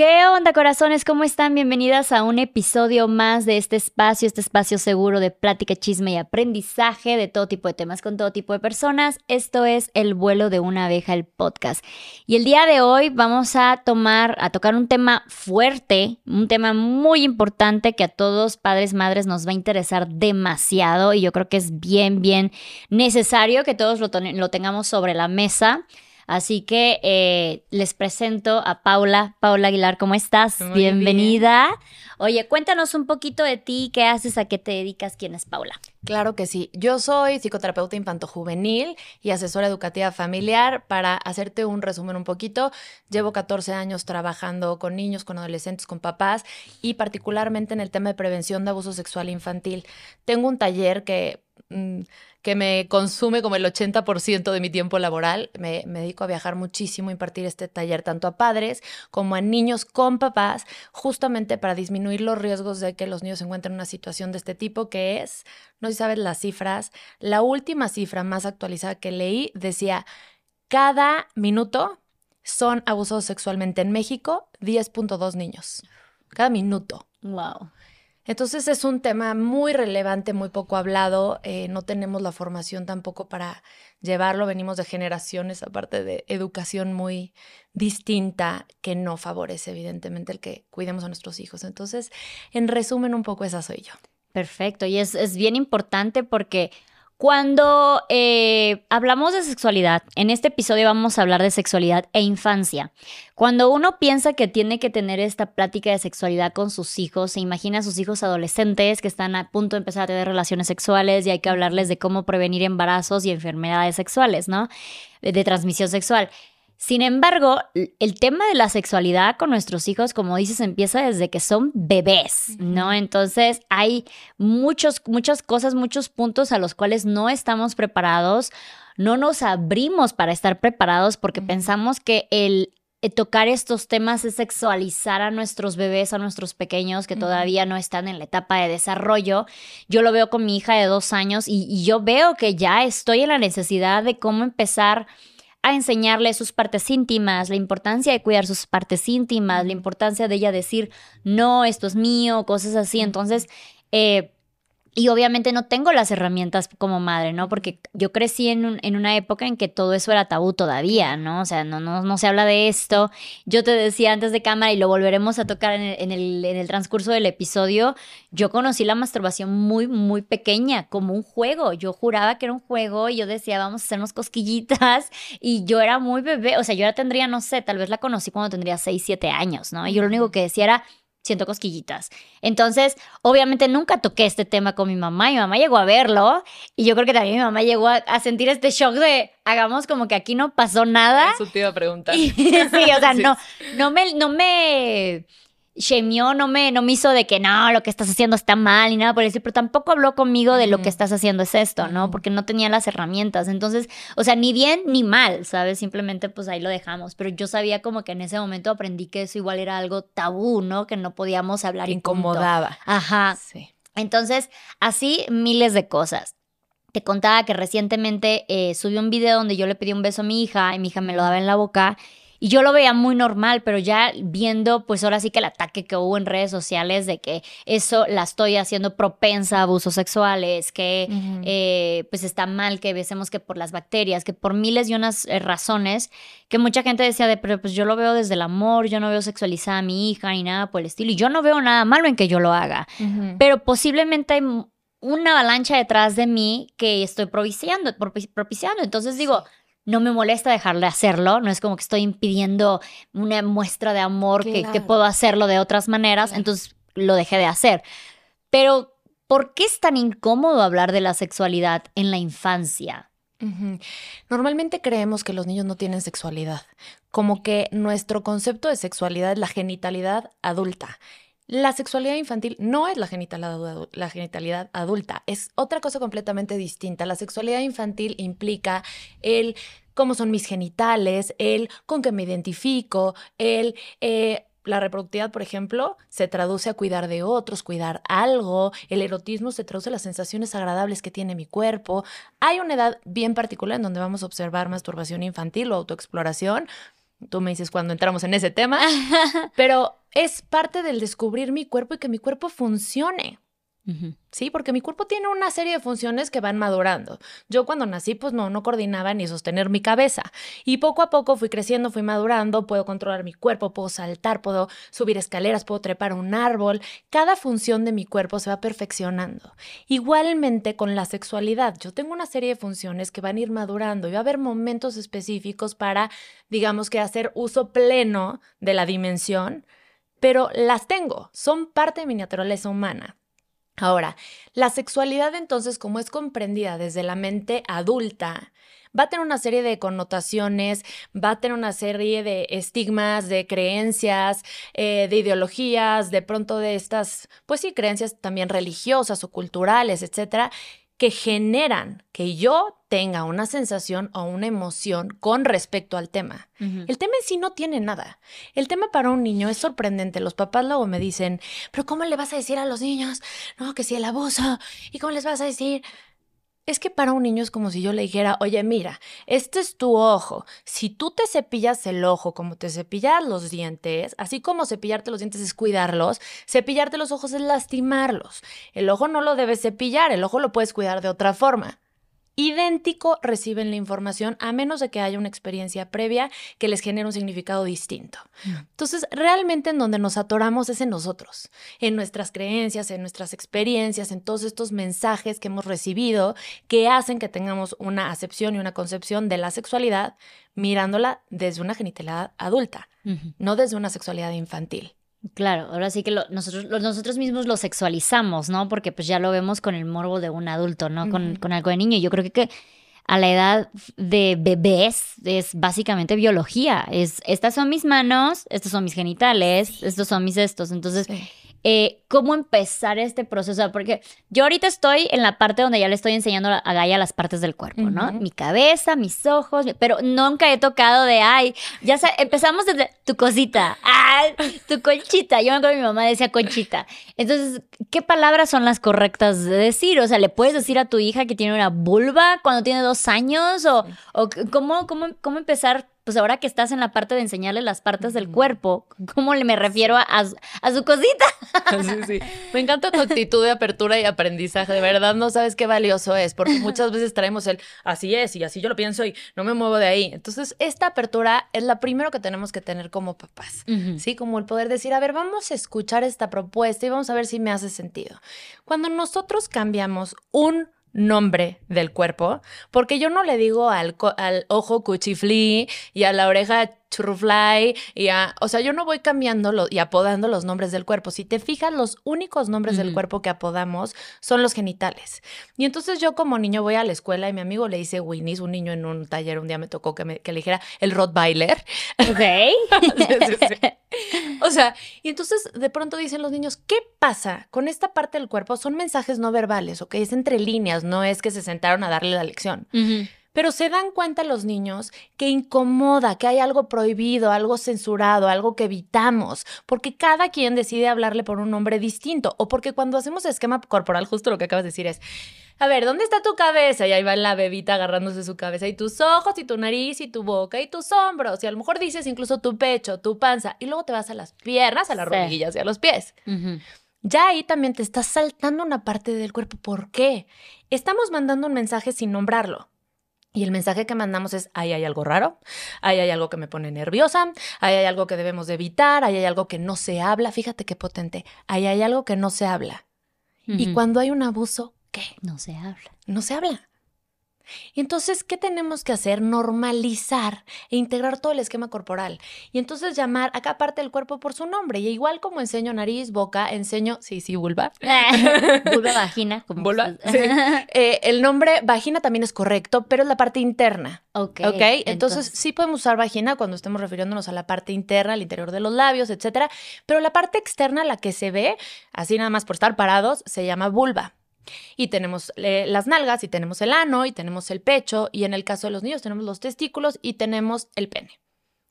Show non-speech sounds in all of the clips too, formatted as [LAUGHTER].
¿Qué onda, corazones? ¿Cómo están? Bienvenidas a un episodio más de este espacio, este espacio seguro de plática, chisme y aprendizaje de todo tipo de temas con todo tipo de personas. Esto es El vuelo de una abeja, el podcast. Y el día de hoy vamos a tomar, a tocar un tema fuerte, un tema muy importante que a todos padres, madres nos va a interesar demasiado y yo creo que es bien, bien necesario que todos lo, lo tengamos sobre la mesa. Así que eh, les presento a Paula. Paula Aguilar, ¿cómo estás? Bienvenida. Oye, cuéntanos un poquito de ti, qué haces, a qué te dedicas, quién es Paula. Claro que sí. Yo soy psicoterapeuta infanto-juvenil y asesora educativa familiar. Para hacerte un resumen un poquito, llevo 14 años trabajando con niños, con adolescentes, con papás y particularmente en el tema de prevención de abuso sexual infantil. Tengo un taller que... Mm, que me consume como el 80% de mi tiempo laboral. Me, dedico a viajar muchísimo, impartir este taller tanto a padres como a niños con papás, justamente para disminuir los riesgos de que los niños se encuentren en una situación de este tipo, que es, no sé si sabes las cifras, la última cifra más actualizada que leí decía, cada minuto son abusados sexualmente en México 10.2 niños. Cada minuto. Wow. Entonces es un tema muy relevante, muy poco hablado, eh, no tenemos la formación tampoco para llevarlo, venimos de generaciones, aparte de educación muy distinta, que no favorece evidentemente el que cuidemos a nuestros hijos. Entonces, en resumen, un poco esa soy yo. Perfecto, y es, es bien importante porque cuando eh, hablamos de sexualidad, en este episodio vamos a hablar de sexualidad e infancia. Cuando uno piensa que tiene que tener esta plática de sexualidad con sus hijos, se imagina a sus hijos adolescentes que están a punto de empezar a tener relaciones sexuales y hay que hablarles de cómo prevenir embarazos y enfermedades sexuales, ¿no? de transmisión sexual. Sin embargo, el tema de la sexualidad con nuestros hijos, como dices, empieza desde que son bebés, ¿no? Entonces hay muchos, muchas cosas, muchos puntos a los cuales no estamos preparados, no nos abrimos para estar preparados porque pensamos que el eh, tocar estos temas es sexualizar a nuestros bebés, a nuestros pequeños que todavía no están en la etapa de desarrollo. Yo lo veo con mi hija de dos años y yo veo que ya estoy en la necesidad de cómo empezar a enseñarle sus partes íntimas, la importancia de cuidar sus partes íntimas, la importancia de ella decir, no, esto es mío, cosas así. Entonces, eh, y obviamente no tengo las herramientas como madre, ¿no? Porque yo crecí en, en, una época en que todo eso era tabú todavía, ¿no? O sea, no, no, no se habla de esto. Yo te decía antes de cámara y lo volveremos a tocar en el, en el, en el transcurso del episodio, yo conocí la masturbación muy, muy pequeña, como un juego. Yo juraba que era un juego y yo decía, vamos a hacernos cosquillitas [LAUGHS] y yo era muy bebé, o sea, yo ya tendría, no sé, tal vez la conocí cuando tendría 6, 7 años, ¿no? Y yo lo único que decía era, siento cosquillitas. Entonces, obviamente nunca toqué este tema con mi mamá. Mi mamá llegó a verlo y yo creo que también mi mamá llegó a, sentir este shock de hagamos como que aquí no pasó nada. Eso te iba a preguntar. [LAUGHS] sí, o sea, [LAUGHS] no, no me, no me shemeó, no me, no me hizo de que no, lo que estás haciendo está mal y nada por decir, pero tampoco habló conmigo de lo que estás haciendo es esto, ¿no? Porque no tenía las herramientas. Entonces, o sea, ni bien ni mal, ¿sabes? Simplemente pues ahí lo dejamos. Pero yo sabía como que en ese momento aprendí que eso igual era algo tabú, ¿no? Que no podíamos hablar. Incomodaba. Ajá. Sí. Entonces, así miles de cosas. Te contaba que recientemente eh, subí un video donde yo le pedí un beso a mi hija y mi hija me lo daba en la boca y yo lo veía muy normal, pero ya viendo, pues ahora sí que el ataque que hubo en redes sociales de que eso la estoy haciendo propensa a abusos sexuales, que eh, pues está mal que besemos que por las bacterias, que por miles y unas eh, razones, que mucha gente decía de, pero pues yo lo veo desde el amor, yo no veo sexualizada a mi hija ni nada por el estilo, y yo no veo nada malo en que yo lo haga, pero posiblemente hay una avalancha detrás de mí que estoy propiciando, propiciando. Entonces digo, no me molesta dejar de hacerlo, no es como que estoy impidiendo una muestra de amor que, puedo hacerlo de otras maneras, entonces lo dejé de hacer. Pero, ¿por qué es tan incómodo hablar de la sexualidad en la infancia? Normalmente creemos que los niños no tienen sexualidad, como que nuestro concepto de sexualidad es la genitalidad adulta. La sexualidad infantil no es la genitalidad, la genitalidad adulta, es otra cosa completamente distinta. La sexualidad infantil implica el cómo son mis genitales, el con qué me identifico, el... Eh, la reproductividad, por ejemplo, se traduce a cuidar de otros, cuidar algo. El erotismo se traduce a las sensaciones agradables que tiene mi cuerpo. Hay una edad bien particular en donde vamos a observar masturbación infantil o autoexploración, Tú me dices cuando entramos en ese tema, [LAUGHS] pero es parte del descubrir mi cuerpo y que mi cuerpo funcione. Sí, porque mi cuerpo tiene una serie de funciones que van madurando. Yo cuando nací, pues no, no coordinaba ni sostener mi cabeza. Y poco a poco fui creciendo, fui madurando, puedo controlar mi cuerpo, puedo saltar, puedo subir escaleras, puedo trepar un árbol. Cada función de mi cuerpo se va perfeccionando. Igualmente con la sexualidad, yo tengo una serie de funciones que van a ir madurando y va a haber momentos específicos para, digamos que, hacer uso pleno de la dimensión, pero las tengo, son parte de mi naturaleza humana. Ahora, la sexualidad entonces, como es comprendida desde la mente adulta, va a tener una serie de connotaciones, va a tener una serie de estigmas, de creencias, eh, de ideologías, de pronto de estas, pues sí, creencias también religiosas o culturales, etcétera, que generan que yo tenga una sensación o una emoción con respecto al tema. El tema en sí no tiene nada. El tema para un niño es sorprendente. Los papás luego me dicen, pero ¿cómo le vas a decir a los niños? No, que si el abuso. ¿Y cómo les vas a decir? Es que para un niño es como si yo le dijera, oye, mira, este es tu ojo. Si tú te cepillas el ojo como te cepillas los dientes, así como cepillarte los dientes es cuidarlos, cepillarte los ojos es lastimarlos. El ojo no lo debes cepillar, el ojo lo puedes cuidar de otra forma idéntico reciben la información a menos de que haya una experiencia previa que les genere un significado distinto. Mm. Entonces, realmente en donde nos atoramos es en nosotros, en nuestras creencias, en nuestras experiencias, en todos estos mensajes que hemos recibido que hacen que tengamos una acepción y una concepción de la sexualidad mirándola desde una genitalidad adulta, no desde una sexualidad infantil. Claro, ahora sí que nosotros, nosotros mismos lo sexualizamos, ¿no? Porque pues ya lo vemos con el morbo de un adulto, ¿no? con, con, algo de niño. Yo creo que, que, a la edad de bebés es básicamente biología. Es, estas son mis manos, estos son mis genitales, estos son mis estos. Entonces, eh, cómo empezar este proceso, porque yo ahorita estoy en la parte donde ya le estoy enseñando a Gaia las partes del cuerpo, ¿no? Mi cabeza, mis ojos, pero nunca he tocado de, ay, ya empezamos desde tu cosita, ay, tu conchita, yo me acuerdo que mi mamá decía conchita. Entonces, ¿qué palabras son las correctas de decir? O sea, ¿le puedes decir a tu hija que tiene una vulva cuando tiene dos años? ¿O, o cómo, cómo, cómo empezar pues ahora que estás en la parte de enseñarle las partes del cuerpo, ¿cómo le me refiero a, su cosita? [LAUGHS] Sí, sí. Me encanta tu actitud de apertura y aprendizaje. De verdad no sabes qué valioso es, porque muchas [LAUGHS] veces traemos el así es y así yo lo pienso y no me muevo de ahí. Entonces, esta apertura es la primero que tenemos que tener como papás, ¿sí? Como el poder decir, a ver, vamos a escuchar esta propuesta y vamos a ver si me hace sentido. Cuando nosotros cambiamos un nombre del cuerpo, porque yo no le digo al, al ojo cuchiflí y a la oreja churrufly y a, o sea, yo no voy cambiando y apodando los nombres del cuerpo. Si te fijas, los únicos nombres del cuerpo que apodamos son los genitales. Y entonces yo como niño voy a la escuela y mi amigo le dice Winnie, un niño en un taller un día me tocó que, me, que le dijera el Rottweiler. Ok. [LAUGHS] O sea, y entonces de pronto dicen los niños, ¿qué pasa con esta parte del cuerpo? Son mensajes no verbales, ¿ok? Es entre líneas, no es que se sentaron a darle la lección. Pero se dan cuenta los niños que incomoda, que hay algo prohibido, algo censurado, algo que evitamos, porque cada quien decide hablarle por un nombre distinto, o porque cuando hacemos esquema corporal, justo lo que acabas de decir es, a ver, ¿dónde está tu cabeza? Y ahí va la bebita agarrándose su cabeza, y tus ojos, y tu nariz, y tu boca, y tus hombros, y a lo mejor dices incluso tu pecho, tu panza, y luego te vas a las piernas, a las rodillas y a los pies. Ya ahí también te está saltando una parte del cuerpo. ¿Por qué? Estamos mandando un mensaje sin nombrarlo. Y el mensaje que mandamos es, ahí hay algo raro, ahí hay algo que me pone nerviosa, ahí hay algo que debemos de evitar, ahí hay algo que no se habla, fíjate qué potente, ahí hay algo que no se habla. Y cuando hay un abuso, ¿qué? No se habla. No se habla. Entonces, ¿qué tenemos que hacer? Normalizar e integrar todo el esquema corporal. Y entonces llamar a cada parte del cuerpo por su nombre. Y igual como enseño nariz, boca, enseño, sí, sí, vulva. [LAUGHS] vulva, vagina. Como vulva, sí. Eh, el nombre vagina también es correcto, pero es la parte interna. Ok. Ok, entonces, sí podemos usar vagina cuando estemos refiriéndonos a la parte interna, al interior de los labios, etcétera. Pero la parte externa, la que se ve, así nada más por estar parados, se llama vulva. Y tenemos eh, las nalgas, y tenemos el ano, y tenemos el pecho, y en el caso de los niños tenemos los testículos y tenemos el pene.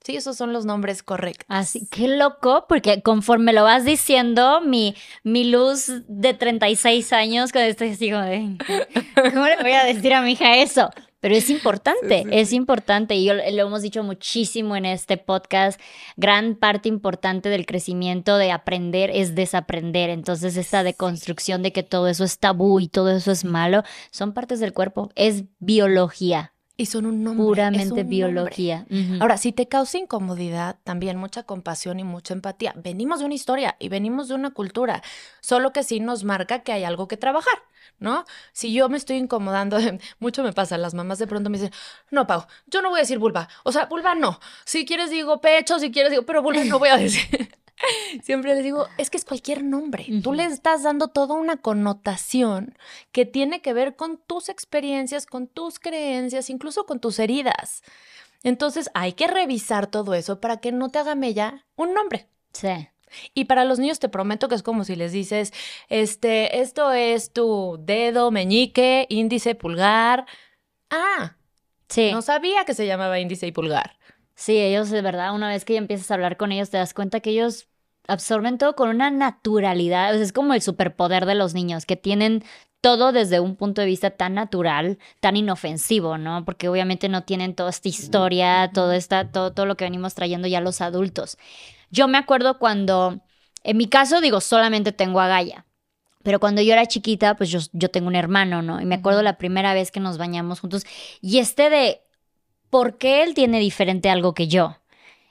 Sí, esos son los nombres correctos. Así, qué loco, porque conforme lo vas diciendo, mi, mi luz de 36 años, cuando estoy así [LAUGHS] ¿cómo le voy a decir a mi hija eso? Pero es importante, es importante. Y yo, lo hemos dicho muchísimo en este podcast. Gran parte importante del crecimiento de aprender es desaprender. Entonces, esta deconstrucción de que todo eso es tabú y todo eso es malo, son partes del cuerpo. Es biología. Y son un nombre. Puramente biología. Ahora, si te causa incomodidad, también mucha compasión y mucha empatía. Venimos de una historia y venimos de una cultura, solo que sí nos marca que hay algo que trabajar, ¿no? Si yo me estoy incomodando, [LAUGHS] mucho me pasa, las mamás de pronto me dicen, no, Pau, yo no voy a decir vulva. O sea, vulva no. Si quieres digo pecho, si quieres digo, pero vulva no voy a decir. [LAUGHS] [LAUGHS] Siempre les digo, es que es cualquier nombre. Tú le estás dando toda una connotación que tiene que ver con tus experiencias, con tus creencias, incluso con tus heridas. Entonces hay que revisar todo eso para que no te haga mella un nombre. Sí. Y para los niños te prometo que es como si les dices, este, esto es tu dedo, meñique, índice, pulgar. Ah, sí. No sabía que se llamaba índice y pulgar. Sí, ellos de verdad, una vez que ya empiezas a hablar con ellos, te das cuenta que ellos absorben todo con una naturalidad. es como el superpoder de los niños, que tienen todo desde un punto de vista tan natural, tan inofensivo, ¿no? Porque obviamente no tienen toda esta historia, todo, esta, todo, todo lo que venimos trayendo ya los adultos. Yo me acuerdo cuando, en mi caso, digo, solamente tengo a Gaia. Pero cuando yo era chiquita, pues yo, yo tengo un hermano, ¿no? Y me acuerdo la primera vez que nos bañamos juntos. Y este de ¿por qué él tiene diferente algo que yo?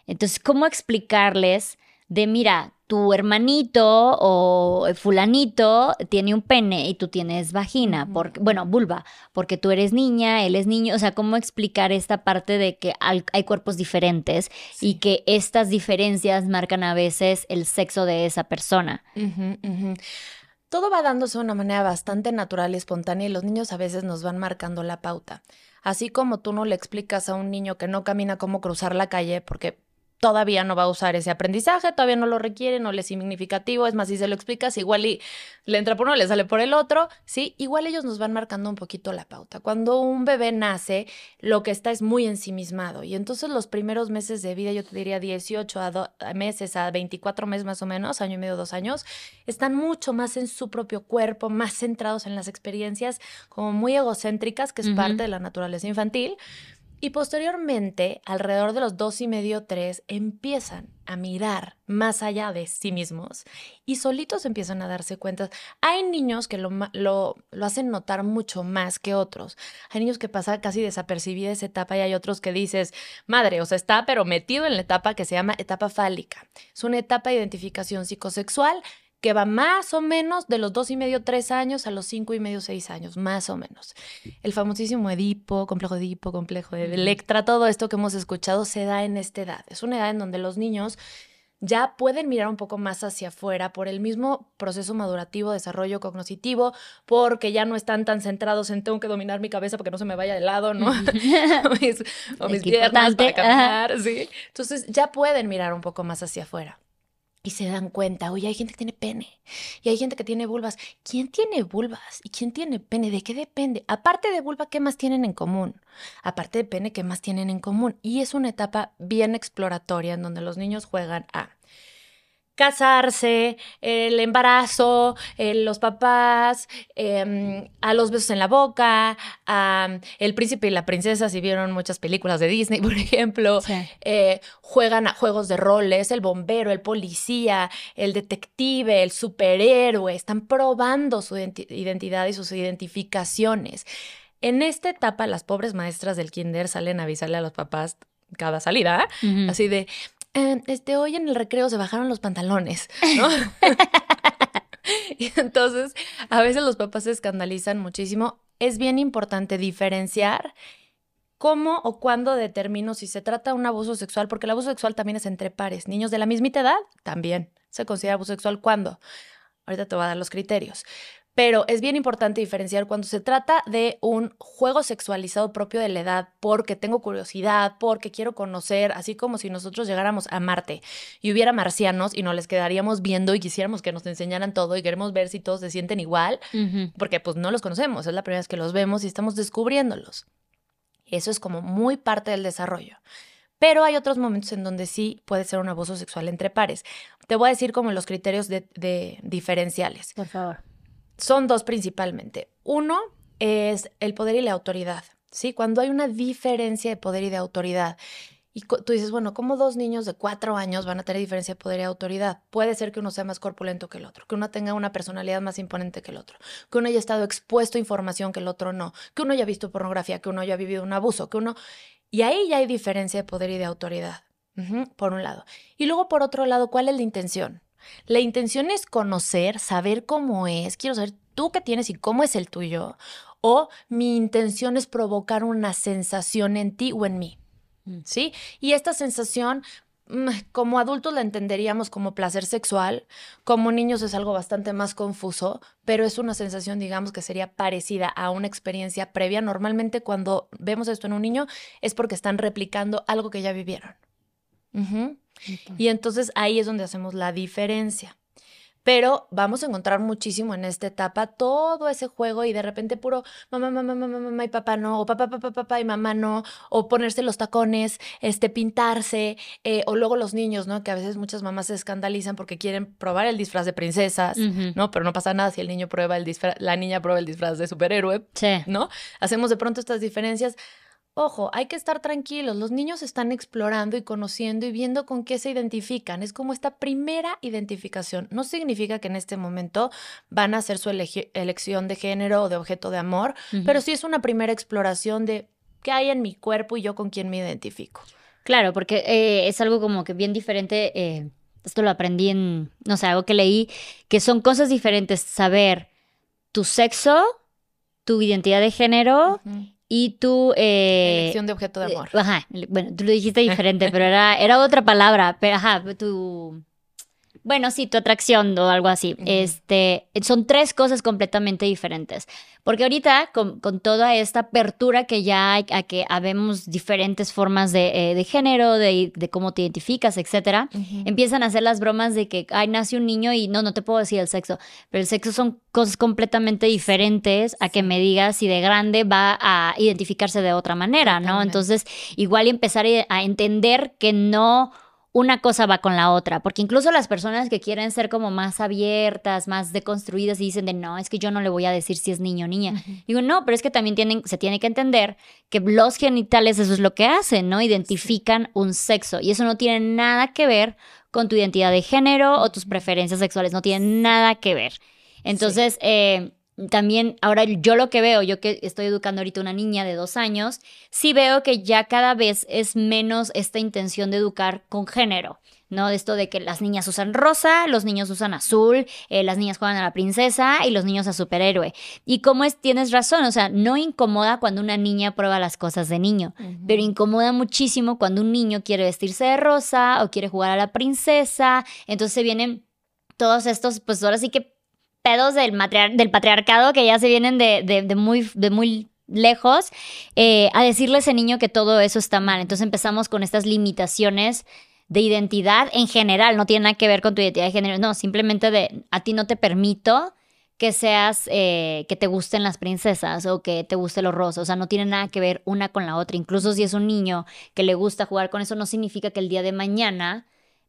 Entonces, ¿cómo explicarles de, mira, tu hermanito o fulanito tiene un pene y tú tienes vagina, porque, bueno, vulva, porque tú eres niña, él es niño, o sea, ¿cómo explicar esta parte de que hay, cuerpos diferentes y que estas diferencias marcan a veces el sexo de esa persona? Todo va dándose de una manera bastante natural y espontánea y los niños a veces nos van marcando la pauta. Así como tú no le explicas a un niño que no camina cómo cruzar la calle porque todavía no va a usar ese aprendizaje, todavía no lo requiere, no le es significativo, es más, si se lo explicas, igual y le entra por uno, le sale por el otro, ¿sí? Igual ellos nos van marcando un poquito la pauta. Cuando un bebé nace, lo que está es muy ensimismado y entonces los primeros meses de vida, yo te diría 18 a, meses, a 24 meses más o menos, año y medio, dos años, están mucho más en su propio cuerpo, más centrados en las experiencias como muy egocéntricas, que es parte de la naturaleza infantil. Y posteriormente, alrededor de los dos y medio, tres, empiezan a mirar más allá de sí mismos y solitos empiezan a darse cuenta. Hay niños que lo, lo, hacen notar mucho más que otros. Hay niños que pasan casi desapercibida esa etapa y hay otros que dices, madre, o sea, está pero metido en la etapa que se llama etapa fálica. Es una etapa de identificación psicosexual que va más o menos de los dos y medio, tres años a los cinco y medio, seis años, más o menos. El famosísimo Edipo, complejo Edipo, complejo de Electra, todo esto que hemos escuchado se da en esta edad. Es una edad en donde los niños ya pueden mirar un poco más hacia afuera por el mismo proceso madurativo, desarrollo cognitivo, porque ya no están tan centrados en tengo que dominar mi cabeza porque no se me vaya de lado, ¿no? [LAUGHS] o mis, piernas para caminar, ¿sí? Entonces ya pueden mirar un poco más hacia afuera y se dan cuenta, oye, hay gente que tiene pene y hay gente que tiene vulvas. ¿Quién tiene vulvas y quién tiene pene? ¿De qué depende? Aparte de vulva, ¿qué más tienen en común? Aparte de pene, ¿qué más tienen en común? Y es una etapa bien exploratoria en donde los niños juegan a casarse, el embarazo, eh, los papás, em, a los besos en la boca, a el príncipe y la princesa, si vieron muchas películas de Disney, [LAUGHS] por ejemplo, eh, juegan a juegos de roles, el bombero, el policía, el detective, el superhéroe, están probando su identidad y sus identificaciones. En esta etapa, las pobres maestras del kinder salen a avisarle a los papás cada salida, así de, eh, este, hoy en el recreo se bajaron los pantalones, ¿no? [LAUGHS] y entonces, a veces los papás se escandalizan muchísimo. Es bien importante diferenciar cómo o cuándo determino si se trata de un abuso sexual, porque el abuso sexual también es entre pares. Niños de la misma edad también se considera abuso sexual. ¿Cuándo? Ahorita te voy a dar los criterios pero es bien importante diferenciar cuando se trata de un juego sexualizado propio de la edad, porque tengo curiosidad, porque quiero conocer, así como si nosotros llegáramos a Marte y hubiera marcianos y nos les quedaríamos viendo y quisiéramos que nos enseñaran todo y queremos ver si todos se sienten igual, porque pues no los conocemos, es la primera vez que los vemos y estamos descubriéndolos. Eso es como muy parte del desarrollo. Pero hay otros momentos en donde sí puede ser un abuso sexual entre pares. Te voy a decir como los criterios de, de Por favor son dos principalmente. Uno es el poder y la autoridad. ¿sí? Cuando hay una diferencia de poder y de autoridad. Y tú dices, bueno, ¿cómo dos niños de cuatro años van a tener diferencia de poder y autoridad? Puede ser que uno sea más corpulento que el otro, que uno tenga una personalidad más imponente que el otro, que uno haya estado expuesto a información que el otro no, que uno haya visto pornografía, que uno haya vivido un abuso, que uno... Y ahí ya hay diferencia de poder y de autoridad, por un lado. Y luego, por otro lado, ¿cuál es la intención? La intención es conocer, saber cómo es, quiero saber tú qué tienes y cómo es el tuyo, o mi intención es provocar una sensación en ti o en mí. Mm. ¿Sí? Y esta sensación mm, como adultos la entenderíamos como placer sexual, como niños es algo bastante más confuso, pero es una sensación, digamos, que sería parecida a una experiencia previa. Normalmente cuando vemos esto en un niño es porque están replicando algo que ya vivieron. Y entonces ahí es donde hacemos la diferencia pero vamos a encontrar muchísimo en esta etapa todo ese juego y de repente puro mamá, mamá, mamá, mamá y papá no, o papá, papá, papá y mamá no, o ponerse los tacones, este, pintarse, eh, o luego los niños, ¿no? Que a veces muchas mamás se escandalizan porque quieren probar el disfraz de princesas, ¿no? Pero no pasa nada si el niño prueba el disfraz, la niña prueba el disfraz de superhéroe, sí. ¿no? Hacemos de pronto estas diferencias Ojo, hay que estar tranquilos. Los niños están explorando y conociendo y viendo con qué se identifican. Es como esta primera identificación. No significa que en este momento van a hacer su elección de género o de objeto de amor, pero sí es una primera exploración de qué hay en mi cuerpo y yo con quién me identifico. Claro, porque eh, es algo como que bien diferente. Eh, esto lo aprendí en, no sé, algo que leí, que son cosas diferentes saber tu sexo, tu identidad de género y tu... Eh, Elección de objeto de amor. ajá, bueno, tú lo dijiste [LAUGHS] diferente, pero era, era otra palabra, pero ajá, tu bueno, sí, tu atracción o algo así. Este, son tres cosas completamente diferentes. Porque ahorita, con, toda esta apertura que ya hay, a que habemos diferentes formas de, eh, género, de, cómo te identificas, etcétera, empiezan a hacer las bromas de que, ay, nace un niño y no, no te puedo decir el sexo. Pero el sexo son cosas completamente diferentes a que me digas si de grande va a identificarse de otra manera, ¿no? Entonces, igual empezar a entender que no una cosa va con la otra, porque incluso las personas que quieren ser como más abiertas, más deconstruidas y dicen de no, es que yo no le voy a decir si es niño o niña. Digo, no, pero es que también tienen, se tiene que entender que los genitales eso es lo que hacen, ¿no? Identifican un sexo y eso no tiene nada que ver con tu identidad de género o tus preferencias sexuales, no tiene nada que ver. Entonces, eh, también ahora yo lo que veo, yo que estoy educando ahorita una niña de dos años, sí veo que ya cada vez es menos esta intención de educar con género. ¿no? De esto de que las niñas usan rosa, los niños usan azul, eh, las niñas juegan a la princesa y los niños a superhéroe. Y como es, tienes razón, o sea, no incomoda cuando una niña prueba las cosas de niño, pero incomoda muchísimo cuando un niño quiere vestirse de rosa o quiere jugar a la princesa. Entonces vienen todos estos, pues ahora sí que del, del patriarcado que ya se vienen de, muy, de muy lejos, eh, a decirle a ese niño que todo eso está mal. Entonces empezamos con estas limitaciones de identidad en general, no tiene nada que ver con tu identidad de género, no, simplemente de a ti no te permito que seas, eh, que te gusten las princesas o que te guste los rosas, o sea, no tiene nada que ver una con la otra, incluso si es un niño que le gusta jugar con eso, no significa que el día de mañana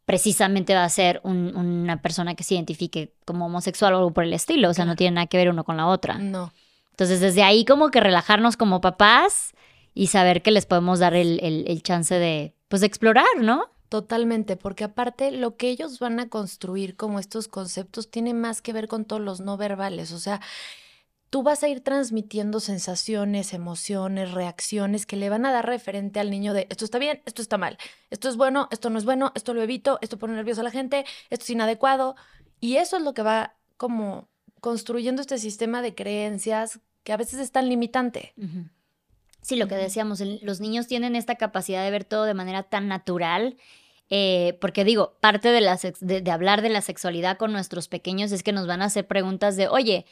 precisamente va a ser una persona que se identifique como homosexual o algo por el estilo. O sea, no tiene nada que ver uno con la otra. No. Entonces, desde ahí como que relajarnos como papás y saber que les podemos dar el, chance de, pues, de explorar, ¿no? Totalmente, porque aparte lo que ellos van a construir como estos conceptos tiene más que ver con todos los no verbales. O sea, tú vas a ir transmitiendo sensaciones, emociones, reacciones que le van a dar referente al niño de esto está bien, esto está mal, esto es bueno, esto no es bueno, esto lo evito, esto pone nervioso a la gente, esto es inadecuado. Y eso es lo que va como construyendo este sistema de creencias que a veces es tan limitante. Sí, lo que decíamos, los niños tienen esta capacidad de ver todo de manera tan natural. Eh, porque digo, parte de, la de hablar de la sexualidad con nuestros pequeños es que nos van a hacer preguntas de, oye,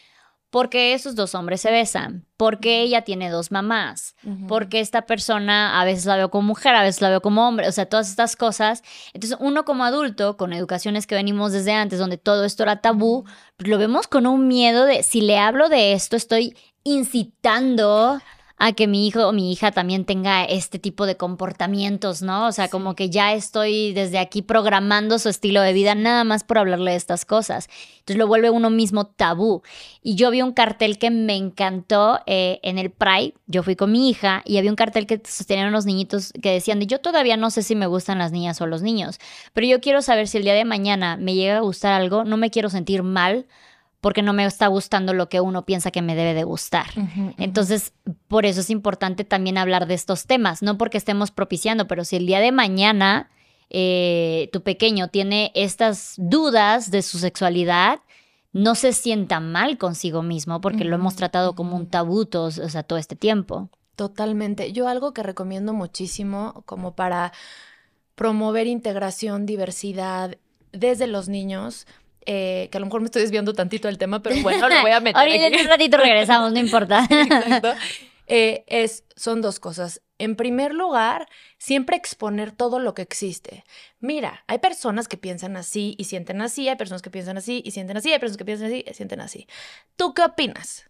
¿Por qué esos dos hombres se besan? ¿Por qué ella tiene dos mamás? ¿Por qué esta persona a veces la veo como mujer, a veces la veo como hombre? O sea, todas estas cosas. Entonces, uno como adulto, con educaciones que venimos desde antes, donde todo esto era tabú, pues lo vemos con un miedo de, si le hablo de esto, estoy incitando a que mi hijo o mi hija también tenga este tipo de comportamientos, ¿no? O sea, como que ya estoy desde aquí programando su estilo de vida nada más por hablarle de estas cosas. Entonces lo vuelve uno mismo tabú. Y yo vi un cartel que me encantó eh, en el Pride. Yo fui con mi hija y había un cartel que sostenían unos niñitos que decían, yo todavía no sé si me gustan las niñas o los niños, pero yo quiero saber si el día de mañana me llega a gustar algo, no me quiero sentir mal porque no me está gustando lo que uno piensa que me debe de gustar. Entonces, por eso es importante también hablar de estos temas, no porque estemos propiciando, pero si el día de mañana eh, tu pequeño tiene estas dudas de su sexualidad, no se sienta mal consigo mismo porque lo hemos tratado como un tabú o sea, todo este tiempo. Totalmente. Yo algo que recomiendo muchísimo como para promover integración, diversidad desde los niños eh, que a lo mejor me estoy desviando tantito del tema, pero bueno, lo voy a [LAUGHS] meter. Ahorita en un ratito regresamos, no importa. [LAUGHS] Eh, es, son dos cosas. En primer lugar, siempre exponer todo lo que existe. Mira, hay personas que piensan así y sienten así, hay personas que piensan así y sienten así, hay personas que piensan así y sienten así. ¿Tú qué opinas?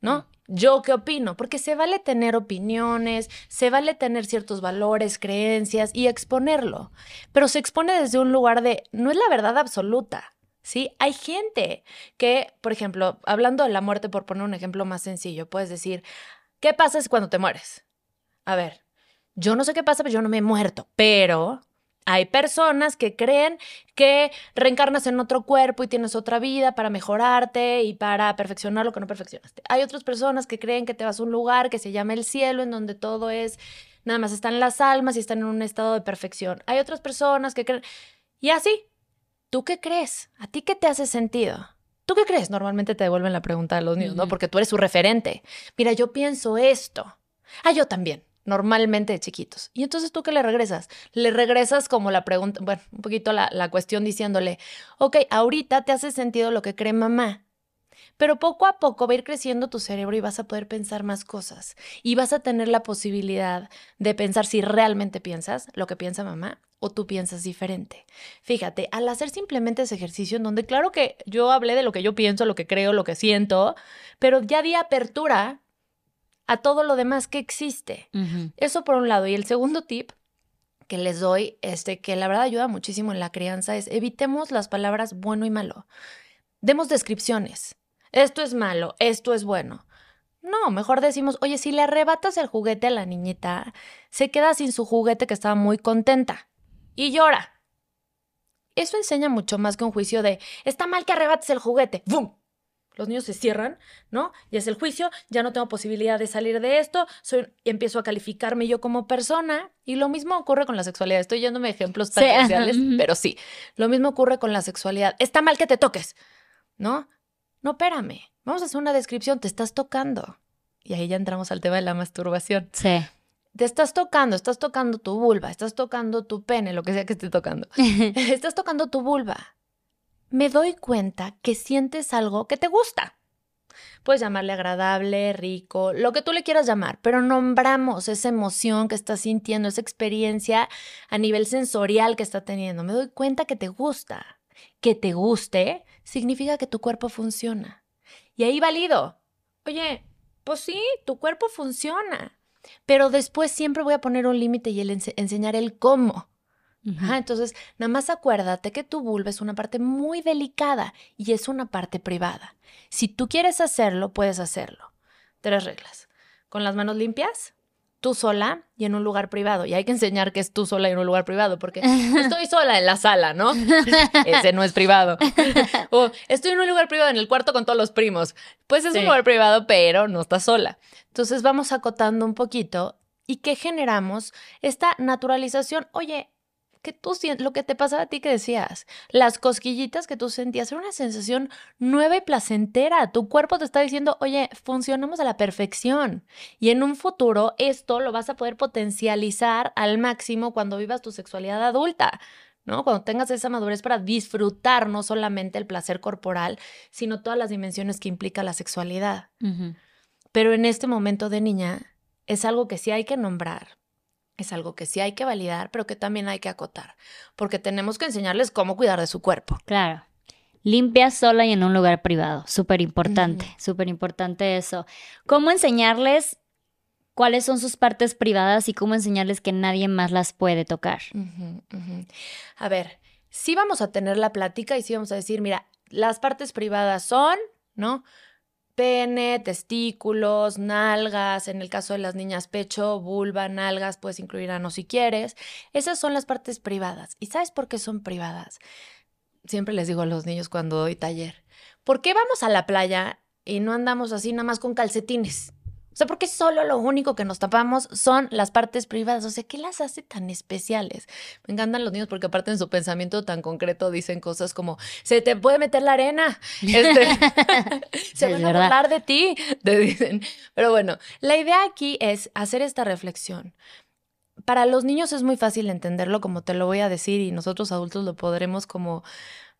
¿No? Yo qué opino, porque se vale tener opiniones, se vale tener ciertos valores, creencias y exponerlo, pero se expone desde un lugar de no es la verdad absoluta. ¿Sí? Hay gente que, por ejemplo, hablando de la muerte, por poner un ejemplo más sencillo, puedes decir, ¿qué pasa cuando te mueres? A ver, yo no sé qué pasa, pero yo no me he muerto, pero hay personas que creen que reencarnas en otro cuerpo y tienes otra vida para mejorarte y para perfeccionar lo que no perfeccionaste. Hay otras personas que creen que te vas a un lugar que se llama el cielo, en donde todo es, nada más están las almas y están en un estado de perfección. Hay otras personas que creen... Y así, ¿tú qué crees? ¿A ti qué te hace sentido? ¿Tú qué crees? Normalmente te devuelven la pregunta de los niños, ¿no? Porque tú eres su referente. Mira, yo pienso esto. Ah, yo también. Normalmente de chiquitos. Y entonces tú qué le regresas? Le regresas como la pregunta, bueno, un poquito la, la cuestión diciéndole, ok, ahorita te hace sentido lo que cree mamá, pero poco a poco va a ir creciendo tu cerebro y vas a poder pensar más cosas. Y vas a tener la posibilidad de pensar si realmente piensas lo que piensa mamá o tú piensas diferente. Fíjate, al hacer simplemente ese ejercicio en donde claro que yo hablé de lo que yo pienso, lo que creo, lo que siento, pero ya di apertura a todo lo demás que existe. Eso por un lado. Y el segundo tip que les doy, este, que la verdad ayuda muchísimo en la crianza, es evitemos las palabras bueno y malo. Demos descripciones esto es malo, esto es bueno. No, mejor decimos, oye, si le arrebatas el juguete a la niñita, se queda sin su juguete que estaba muy contenta y llora. Eso enseña mucho más que un juicio de, está mal que arrebates el juguete. ¡Bum! Los niños se cierran, ¿no? Y es el juicio, ya no tengo posibilidad de salir de esto, soy, empiezo a calificarme yo como persona. Y lo mismo ocurre con la sexualidad. Estoy yéndome ejemplos tan pero sí. Lo mismo ocurre con la sexualidad. Está mal que te toques, ¿no? No, espérame, vamos a hacer una descripción, te estás tocando. Y ahí ya entramos al tema de la masturbación. Sí. Te estás tocando, estás tocando tu vulva, estás tocando tu pene, lo que sea que esté tocando. [LAUGHS] estás tocando tu vulva. Me doy cuenta que sientes algo que te gusta. Puedes llamarle agradable, rico, lo que tú le quieras llamar, pero nombramos esa emoción que estás sintiendo, esa experiencia a nivel sensorial que está teniendo. Me doy cuenta que te gusta. Que te guste significa que tu cuerpo funciona. Y ahí valido. Oye, pues sí, tu cuerpo funciona. Pero después siempre voy a poner un límite y el enseñar el cómo. entonces, nada más acuérdate que tu vulva es una parte muy delicada y es una parte privada. Si tú quieres hacerlo, puedes hacerlo. Tres reglas. Con las manos limpias, tú sola y en un lugar privado. Y hay que enseñar que es tú sola y en un lugar privado, porque [LAUGHS] estoy sola en la sala, ¿no? [LAUGHS] Ese no es privado. o estoy en un lugar privado en el cuarto con todos los primos. Pues es un lugar privado, pero no estás sola. Entonces vamos acotando un poquito y que generamos esta naturalización. Oye, que tú sientes, lo que te pasaba a ti que decías, las cosquillitas que tú sentías, era una sensación nueva y placentera. Tu cuerpo te está diciendo, oye, funcionamos a la perfección. Y en un futuro esto lo vas a poder potencializar al máximo cuando vivas tu sexualidad adulta. ¿no? Cuando tengas esa madurez para disfrutar no solamente el placer corporal, sino todas las dimensiones que implica la sexualidad. Pero en este momento de niña es algo que sí hay que nombrar, es algo que sí hay que validar, pero que también hay que acotar, porque tenemos que enseñarles cómo cuidar de su cuerpo. Claro. Limpia sola y en un lugar privado. Súper importante, súper importante eso. ¿Cómo enseñarles cuáles son sus partes privadas y cómo enseñarles que nadie más las puede tocar. A ver, sí vamos a tener la plática y sí vamos a decir, mira, las partes privadas son, ¿no? Pene, testículos, nalgas, en el caso de las niñas pecho, vulva, nalgas, puedes incluir ano si quieres. Esas son las partes privadas. ¿Y sabes por qué son privadas? Siempre les digo a los niños cuando doy taller, ¿por qué vamos a la playa y no andamos así nada más con calcetines? O sea, porque solo lo único que nos tapamos son las partes privadas. O sea, ¿qué las hace tan especiales? Me encantan los niños porque aparte en su pensamiento tan concreto dicen cosas como, se te puede meter la arena, este, [LAUGHS] se van a burlar de ti, te dicen. Pero bueno, la idea aquí es hacer esta reflexión. Para los niños es muy fácil entenderlo, como te lo voy a decir, y nosotros adultos lo podremos como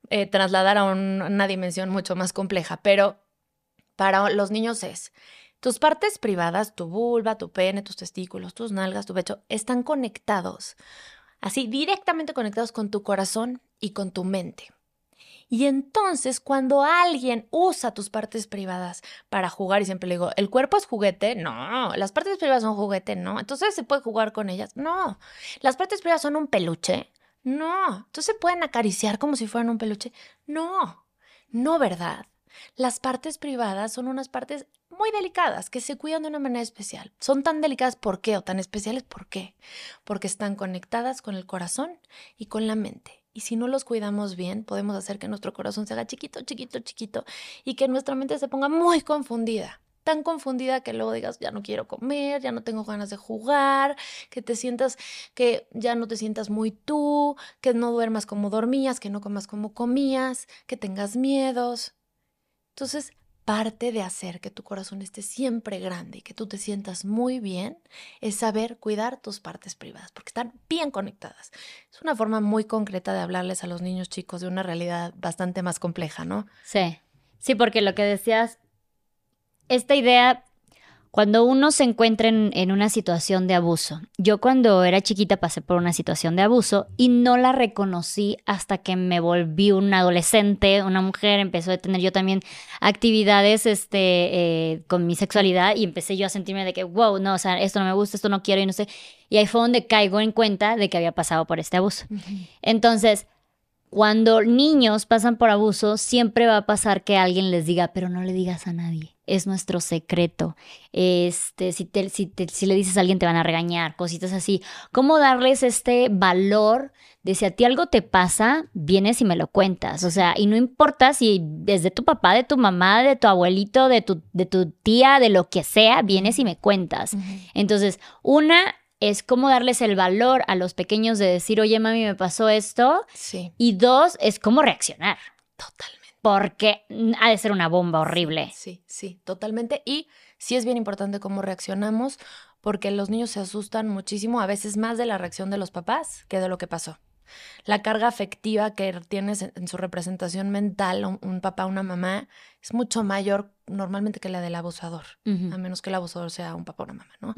eh, trasladar a una dimensión mucho más compleja, pero para los niños es tus partes privadas, tu vulva, tu pene, tus testículos, tus nalgas, tu pecho, están conectados, así directamente conectados con tu corazón y con tu mente. Y entonces cuando alguien usa tus partes privadas para jugar, y siempre le digo, ¿el cuerpo es juguete? No, las partes privadas son juguete, no. Entonces se puede jugar con ellas, no. Las partes privadas son un peluche, no. Entonces se pueden acariciar como si fueran un peluche, no. No, ¿verdad? Las partes privadas son unas partes muy delicadas, que se cuidan de una manera especial. Son tan delicadas, ¿por qué? O tan especiales, ¿por qué? Porque están conectadas con el corazón y con la mente. Y si no los cuidamos bien, podemos hacer que nuestro corazón se haga chiquito, chiquito, chiquito y que nuestra mente se ponga muy confundida. Tan confundida que luego digas, ya no quiero comer, ya no tengo ganas de jugar, que te sientas, que ya no te sientas muy tú, que no duermas como dormías, que no comas como comías, que tengas miedos. Entonces, parte de hacer que tu corazón esté siempre grande y que tú te sientas muy bien es saber cuidar tus partes privadas, porque están bien conectadas. Es una forma muy concreta de hablarles a los niños chicos de una realidad bastante más compleja, ¿no? Sí, sí, porque lo que decías, esta idea cuando uno se encuentra en, una situación de abuso, yo cuando era chiquita pasé por una situación de abuso y no la reconocí hasta que me volví una adolescente, una mujer, empezó a tener yo también actividades este, eh, con mi sexualidad y empecé yo a sentirme de que, wow, no, o sea, esto no me gusta, esto no quiero y no sé. Y ahí fue donde caigo en cuenta de que había pasado por este abuso. Entonces, cuando niños pasan por abuso, siempre va a pasar que alguien les diga, pero no le digas a nadie, es nuestro secreto. Este, si, te, si, si le dices a alguien te van a regañar, cositas así. ¿Cómo darles este valor de si a ti algo te pasa, vienes y me lo cuentas? O sea, y no importa si desde tu papá, de tu mamá, de tu abuelito, de tu, de tu tía, de lo que sea, vienes y me cuentas. Entonces, una es cómo darles el valor a los pequeños de decir, oye, mami, me pasó esto. Sí. Y dos, es cómo reaccionar. Totalmente. Porque ha de ser una bomba horrible. Sí, sí, totalmente. Y sí es bien importante cómo reaccionamos, porque los niños se asustan muchísimo, a veces más de la reacción de los papás que de lo que pasó. La carga afectiva que tienes en su representación mental, un, papá, una mamá, es mucho mayor normalmente que la del abusador, a menos que el abusador sea un papá o una mamá, ¿no?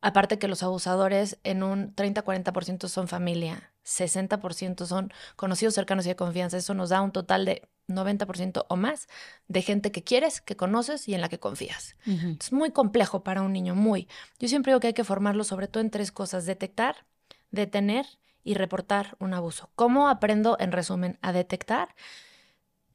Aparte que los abusadores en un 30-40% son familia, 60% son conocidos, cercanos y de confianza. Eso nos da un total de 90% o más de gente que quieres, que conoces y en la que confías. Es muy complejo para un niño, muy. Yo siempre digo que hay que formarlo sobre todo en tres cosas, detectar, detener y reportar un abuso. ¿Cómo aprendo, en resumen, a detectar?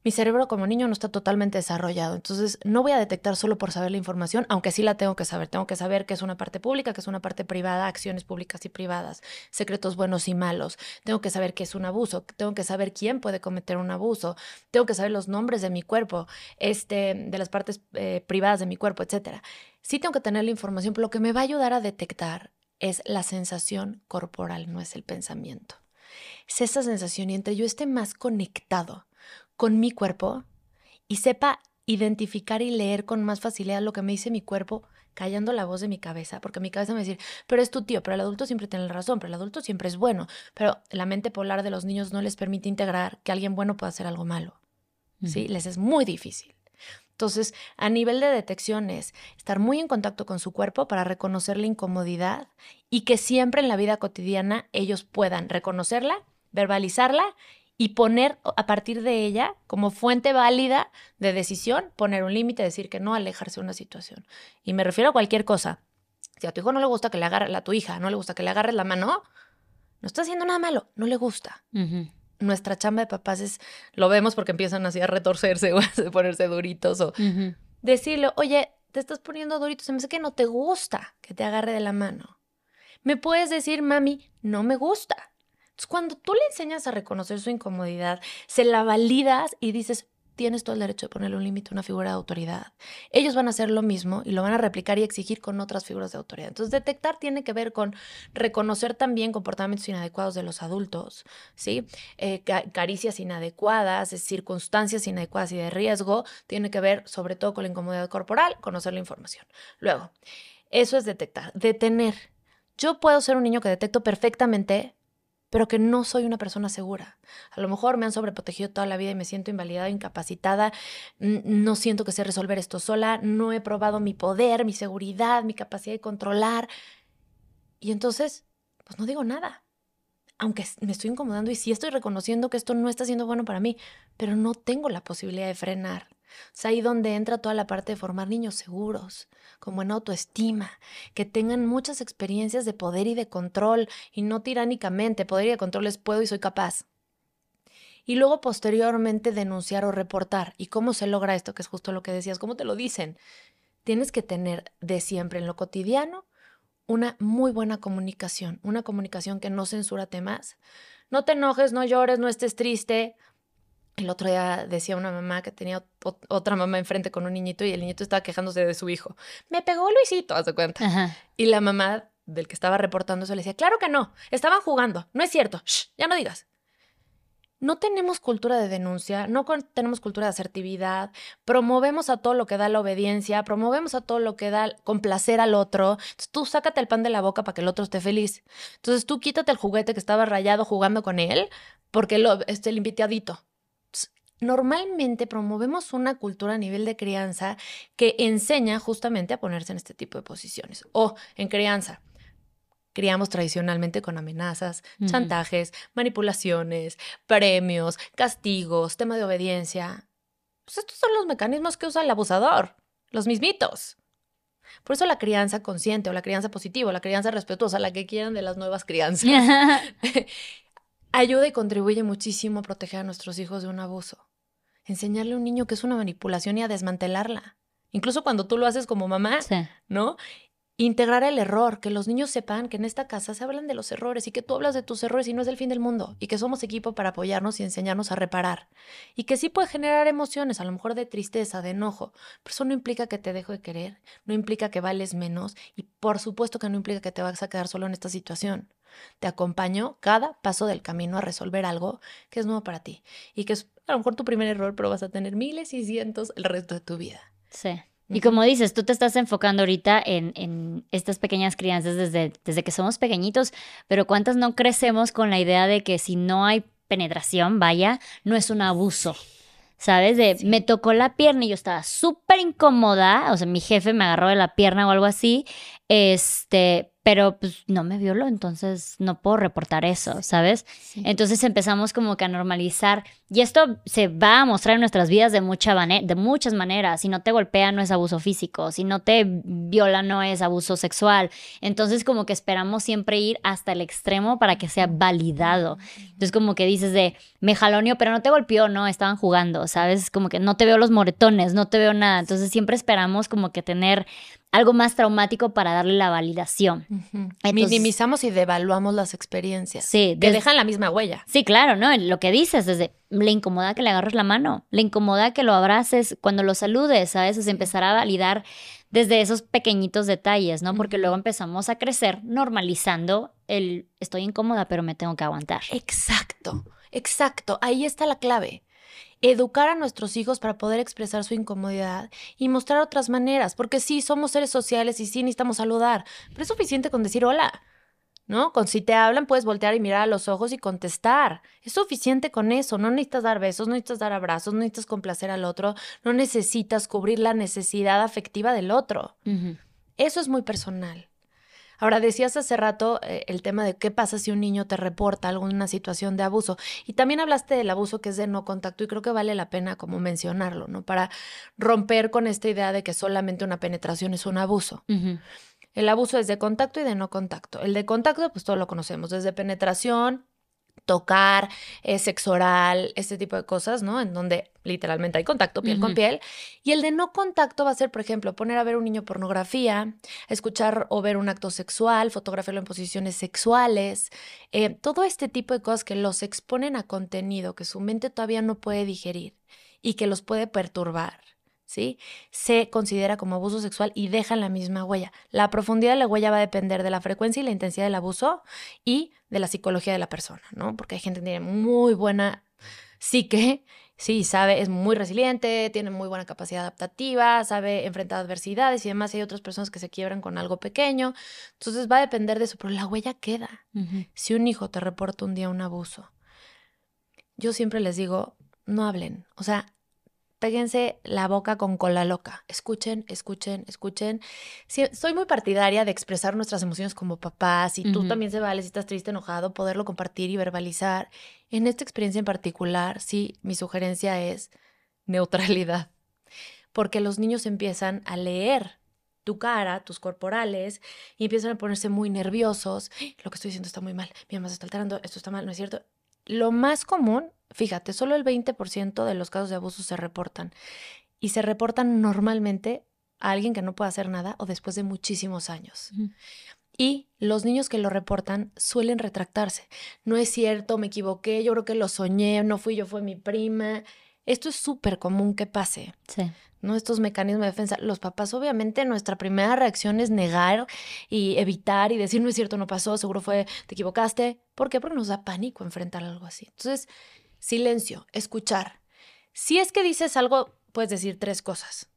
Mi cerebro como niño no está totalmente desarrollado. Entonces, no voy a detectar solo por saber la información, aunque sí la tengo que saber. Tengo que saber qué es una parte pública, qué es una parte privada, acciones públicas y privadas, secretos buenos y malos. Tengo que saber qué es un abuso. Tengo que saber quién puede cometer un abuso. Tengo que saber los nombres de mi cuerpo, este, de las partes eh, privadas de mi cuerpo, etc. Sí tengo que tener la información, pero lo que me va a ayudar a detectar es la sensación corporal, no es el pensamiento. Es esa sensación y entre yo esté más conectado con mi cuerpo y sepa identificar y leer con más facilidad lo que me dice mi cuerpo, callando la voz de mi cabeza, porque mi cabeza me dice, pero es tu tío, pero el adulto siempre tiene la razón, pero el adulto siempre es bueno, pero la mente polar de los niños no les permite integrar que alguien bueno pueda hacer algo malo. ¿Sí? Les es muy difícil. Entonces, a nivel de detección es estar muy en contacto con su cuerpo para reconocer la incomodidad y que siempre en la vida cotidiana ellos puedan reconocerla, verbalizarla y poner a partir de ella como fuente válida de decisión, poner un límite, decir que no, alejarse de una situación. Y me refiero a cualquier cosa. Si a tu hijo no le gusta que le agarre, a tu hija no le gusta que le agarres la mano, no está haciendo nada malo, no le gusta. Nuestra chamba de papás es, lo vemos porque empiezan así a retorcerse o a [LAUGHS] ponerse duritos o decirle, oye, te estás poniendo durito, se me hace que no te gusta que te agarre de la mano. Me puedes decir, mami, no me gusta. Cuando tú le enseñas a reconocer su incomodidad, se la validas y dices, tienes todo el derecho de ponerle un límite a una figura de autoridad. Ellos van a hacer lo mismo y lo van a replicar y exigir con otras figuras de autoridad. Entonces, detectar tiene que ver con reconocer también comportamientos inadecuados de los adultos, ¿sí? Eh, caricias inadecuadas, circunstancias inadecuadas y de riesgo, tiene que ver sobre todo con la incomodidad corporal, conocer la información. Luego, eso es detectar. Detener. Yo puedo ser un niño que detecto perfectamente pero que no soy una persona segura. A lo mejor me han sobreprotegido toda la vida y me siento invalidada, incapacitada, no siento que sé resolver esto sola, no he probado mi poder, mi seguridad, mi capacidad de controlar. Y entonces, pues no digo nada. Aunque me estoy incomodando y sí estoy reconociendo que esto no está siendo bueno para mí, pero no tengo la posibilidad de frenar. Es ahí donde entra toda la parte de formar niños seguros, con buena autoestima, que tengan muchas experiencias de poder y de control, y no tiránicamente, poder y de control les puedo y soy capaz. Y luego posteriormente denunciar o reportar. ¿Y cómo se logra esto? Que es justo lo que decías, ¿cómo te lo dicen? Tienes que tener de siempre en lo cotidiano una muy buena comunicación, una comunicación que no censura temas. No te enojes, no llores, no estés triste, el otro día decía una mamá que tenía otra mamá enfrente con un niñito y el niñito estaba quejándose de su hijo. Me pegó Luisito, haz de cuenta. Y la mamá del que estaba reportando eso le decía, claro que no, estaban jugando, no es cierto, ya no digas. No tenemos cultura de denuncia, no tenemos cultura de asertividad, promovemos a todo lo que da la obediencia, promovemos a todo lo que da complacer al otro. Entonces tú sácate el pan de la boca para que el otro esté feliz. Entonces tú quítate el juguete que estaba rayado jugando con él porque lo, este, el invitadito normalmente promovemos una cultura a nivel de crianza que enseña justamente a ponerse en este tipo de posiciones. O en crianza, criamos tradicionalmente con amenazas, chantajes, manipulaciones, premios, castigos, tema de obediencia. Pues estos son los mecanismos que usa el abusador, los mismitos. Por eso la crianza consciente o la crianza positiva o la crianza respetuosa, la que quieran de las nuevas crianzas, [LAUGHS] [LAUGHS] ayuda y contribuye muchísimo a proteger a nuestros hijos de un abuso enseñarle a un niño que es una manipulación y a desmantelarla. Incluso cuando tú lo haces como mamá, ¿no? Integrar el error, que los niños sepan que en esta casa se hablan de los errores y que tú hablas de tus errores y no es el fin del mundo y que somos equipo para apoyarnos y enseñarnos a reparar. Y que sí puede generar emociones, a lo mejor de tristeza, de enojo, pero eso no implica que te dejo de querer, no implica que vales menos y por supuesto que no implica que te vas a quedar solo en esta situación. Te acompaño cada paso del camino a resolver algo que es nuevo para ti y que es a lo mejor tu primer error, pero vas a tener miles y cientos el resto de tu vida. Sí. Y como dices, tú te estás enfocando ahorita en, en, estas pequeñas crianzas desde, desde que somos pequeñitos, pero ¿cuántas no crecemos con la idea de que si no hay penetración, vaya, no es un abuso? ¿Sabes? De me tocó la pierna y yo estaba súper incómoda, o sea, mi jefe me agarró de la pierna o algo así, este, pero pues no me violó, entonces no puedo reportar eso, ¿sabes? Entonces empezamos como que a normalizar y esto se va a mostrar en nuestras vidas de, mucha de muchas maneras. Si no te golpea no es abuso físico, si no te viola no es abuso sexual. Entonces como que esperamos siempre ir hasta el extremo para que sea validado. Entonces como que dices de, me jalonio, pero no te golpeó, no, estaban jugando, ¿sabes? Como que no te veo los moretones, no te veo nada. Entonces siempre esperamos como que tener algo más traumático para darle la validación. Minimizamos y devaluamos las experiencias. Sí. Que dejan la misma huella. Sí, claro, ¿no? Lo que dices, desde le incomoda que le agarres la mano, le incomoda que lo abraces cuando lo saludes, ¿sabes? Es empezar a validar desde esos pequeñitos detalles, ¿no? Porque luego empezamos a crecer normalizando el estoy incómoda, pero me tengo que aguantar. Exacto, exacto. Ahí está la clave educar a nuestros hijos para poder expresar su incomodidad y mostrar otras maneras, porque sí, somos seres sociales y sí necesitamos saludar, pero es suficiente con decir hola. ¿No? Con si te hablan puedes voltear y mirar a los ojos y contestar. Es suficiente con eso. No necesitas dar besos, no necesitas dar abrazos, no necesitas complacer al otro, no necesitas cubrir la necesidad afectiva del otro. Eso es muy personal. Ahora, decías hace rato eh, el tema de qué pasa si un niño te reporta alguna situación de abuso. Y también hablaste del abuso que es de no contacto y creo que vale la pena como mencionarlo, ¿no? Para romper con esta idea de que solamente una penetración es un abuso. El abuso es de contacto y de no contacto. El de contacto, pues todo lo conocemos, desde penetración, tocar, eh, sexo oral, este tipo de cosas, ¿no? En donde literalmente hay contacto piel con piel. Y el de no contacto va a ser, por ejemplo, poner a ver un niño pornografía, escuchar o ver un acto sexual, fotografiarlo en posiciones sexuales, eh, todo este tipo de cosas que los exponen a contenido que su mente todavía no puede digerir y que los puede perturbar. ¿Sí? Se considera como abuso sexual y dejan la misma huella. La profundidad de la huella va a depender de la frecuencia y la intensidad del abuso y de la psicología de la persona, ¿no? Porque hay gente que tiene muy buena psique, sí, sabe, es muy resiliente, tiene muy buena capacidad adaptativa, sabe enfrentar adversidades y demás. Y hay otras personas que se quiebran con algo pequeño. Entonces va a depender de eso, pero la huella queda. Si un hijo te reporta un día un abuso, yo siempre les digo, no hablen. O sea, péguense la boca con cola loca. Escuchen, escuchen, escuchen. soy muy partidaria de expresar nuestras emociones como papás. y tú también se vale si estás triste, enojado, poderlo compartir y verbalizar. En esta experiencia en particular, sí, mi sugerencia es neutralidad. Porque los niños empiezan a leer tu cara, tus corporales, y empiezan a ponerse muy nerviosos. Lo que estoy diciendo está muy mal. Mi mamá se está alterando, esto está mal, ¿no es cierto? Lo más común, fíjate, solo el 20% de los casos de abuso se reportan. Y se reportan normalmente a alguien que no puede hacer nada o después de muchísimos años. Y los niños que lo reportan suelen retractarse. No es cierto, me equivoqué, yo creo que lo soñé, no fui yo, fue mi prima. Esto es súper común que pase. Sí. ¿no? Estos mecanismos de defensa. Los papás, obviamente, nuestra primera reacción es negar y evitar y decir, no es cierto, no pasó, seguro fue, te equivocaste. ¿Por qué? Porque nos da pánico enfrentar algo así. Entonces, silencio, escuchar. Si es que dices algo, puedes decir tres cosas,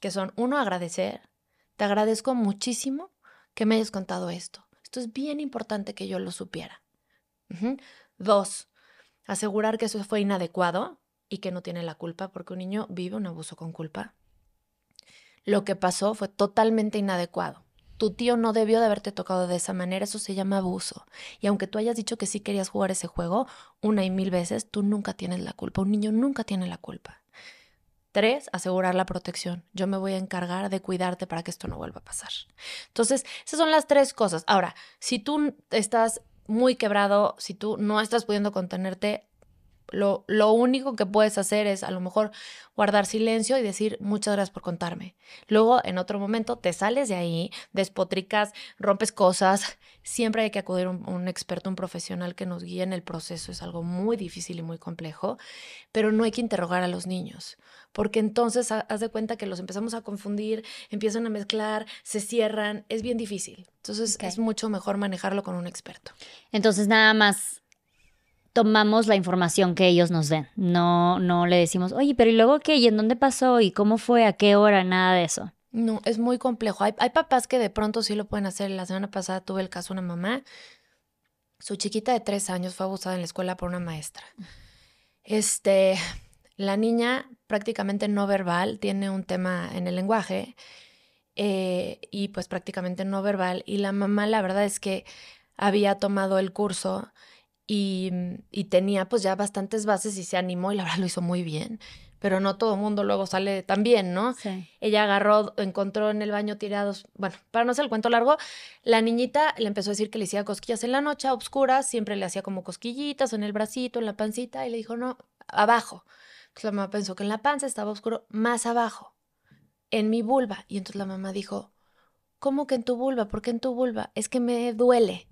que son, uno, agradecer. Te agradezco muchísimo que me hayas contado esto. Esto es bien importante que yo lo supiera. Dos, asegurar que eso fue inadecuado y que no tiene la culpa porque un niño vive un abuso con culpa. Lo que pasó fue totalmente inadecuado. Tu tío no debió de haberte tocado de esa manera, eso se llama abuso. Y aunque tú hayas dicho que sí querías jugar ese juego una y mil veces, tú nunca tienes la culpa. Un niño nunca tiene la culpa. Tres, asegurar la protección. Yo me voy a encargar de cuidarte para que esto no vuelva a pasar. Entonces, esas son las tres cosas. Ahora, si tú estás muy quebrado, si tú no estás pudiendo contenerte, lo, único que puedes hacer es a lo mejor guardar silencio y decir muchas gracias por contarme. Luego, en otro momento, te sales de ahí, despotricas, rompes cosas. Siempre hay que acudir a un, experto, un profesional que nos guíe en el proceso. Es algo muy difícil y muy complejo, pero no hay que interrogar a los niños, porque entonces haz de cuenta que los empezamos a confundir, empiezan a mezclar, se cierran. Es bien difícil. Entonces, es mucho mejor manejarlo con un experto. Entonces, nada más tomamos la información que ellos nos den. No, no le decimos, oye, pero ¿y luego qué? ¿Y en dónde pasó? ¿Y cómo fue? ¿A qué hora? Nada de eso. No, es muy complejo. Hay, hay papás que de pronto sí lo pueden hacer. La semana pasada tuve el caso de una mamá. Su chiquita de tres años fue abusada en la escuela por una maestra. Este, la niña prácticamente no verbal, tiene un tema en el lenguaje eh, y pues prácticamente no verbal. Y la mamá, la verdad es que había tomado el curso Mm, y, tenía pues ya bastantes bases y se animó y la verdad lo hizo muy bien. Pero no todo el mundo luego sale tan bien, ¿no? Sí. Ella agarró, encontró en el baño tirados. Bueno, para no hacer el cuento largo, la niñita le empezó a decir que le hacía cosquillas en la noche a obscuras, siempre le hacía como cosquillitas en el bracito, en la pancita, y le dijo, no, abajo. Entonces la mamá pensó que en la panza estaba oscuro, más abajo, en mi vulva. Y entonces la mamá dijo, ¿cómo que en tu vulva? ¿Por qué en tu vulva? Es que me duele.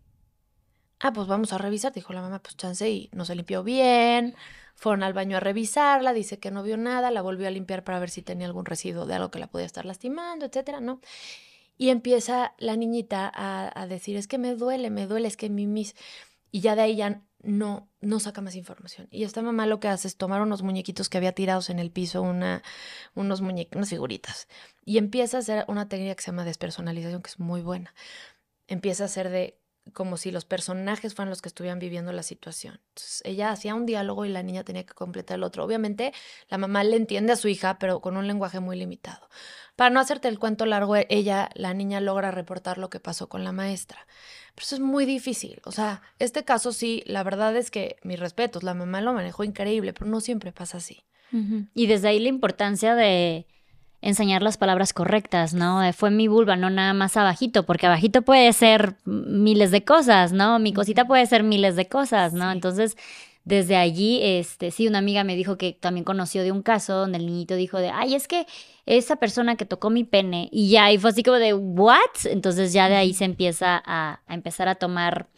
Ah, pues vamos a revisar, dijo la mamá, pues chance y no se limpió bien. Fueron al baño a revisarla, dice que no vio nada, la volvió a limpiar para ver si tenía algún residuo de algo que la podía estar lastimando, etcétera, ¿no? Y empieza la niñita a, decir, es que me duele, me duele, es que mi mis... Y ya de ahí ya no, no saca más información. Y esta mamá lo que hace es tomar unos muñequitos que había tirados en el piso, una, unos muñequitos, unas figuritas, y empieza a hacer una técnica que se llama despersonalización, que es muy buena. Empieza a hacer de como si los personajes fueran los que estuvieran viviendo la situación. Entonces, ella hacía un diálogo y la niña tenía que completar el otro. Obviamente, la mamá le entiende a su hija, pero con un lenguaje muy limitado. Para no hacerte el cuento largo, ella, la niña logra reportar lo que pasó con la maestra. Pero eso es muy difícil. O sea, este caso sí, la verdad es que mis respetos, la mamá lo manejó increíble, pero no siempre pasa así. Y desde ahí la importancia de enseñar las palabras correctas, ¿no? Eh, fue mi vulva, no nada más abajito, porque abajito puede ser miles de cosas, ¿no? Mi cosita puede ser miles de cosas, ¿no? Entonces, desde allí, este, sí, una amiga me dijo que también conoció de un caso donde el niñito dijo de, ay, es que esa persona que tocó mi pene, y ya, y fue así como de, ¿what? Entonces ya de ahí se empieza a, empezar a tomar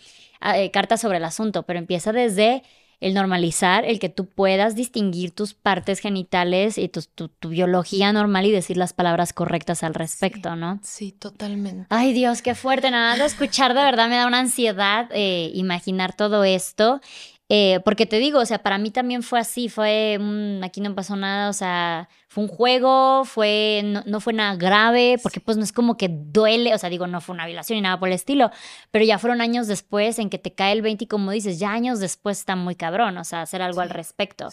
eh, cartas sobre el asunto, pero empieza desde el normalizar, el que tú puedas distinguir tus partes genitales y tu, biología normal y decir las palabras correctas al respecto, ¿no? Sí, totalmente. Ay Dios, qué fuerte, nada de escuchar de verdad me da una ansiedad eh, imaginar todo esto. Eh, porque te digo, o sea, para mí también fue así, fue, aquí no pasó nada, o sea, fue un juego, fue, no, fue nada grave, porque pues no es como que duele, o sea, digo, no fue una violación ni nada por el estilo, pero ya fueron años después en que te cae el 20 y como dices, ya años después está muy cabrón, o sea, hacer algo al respecto.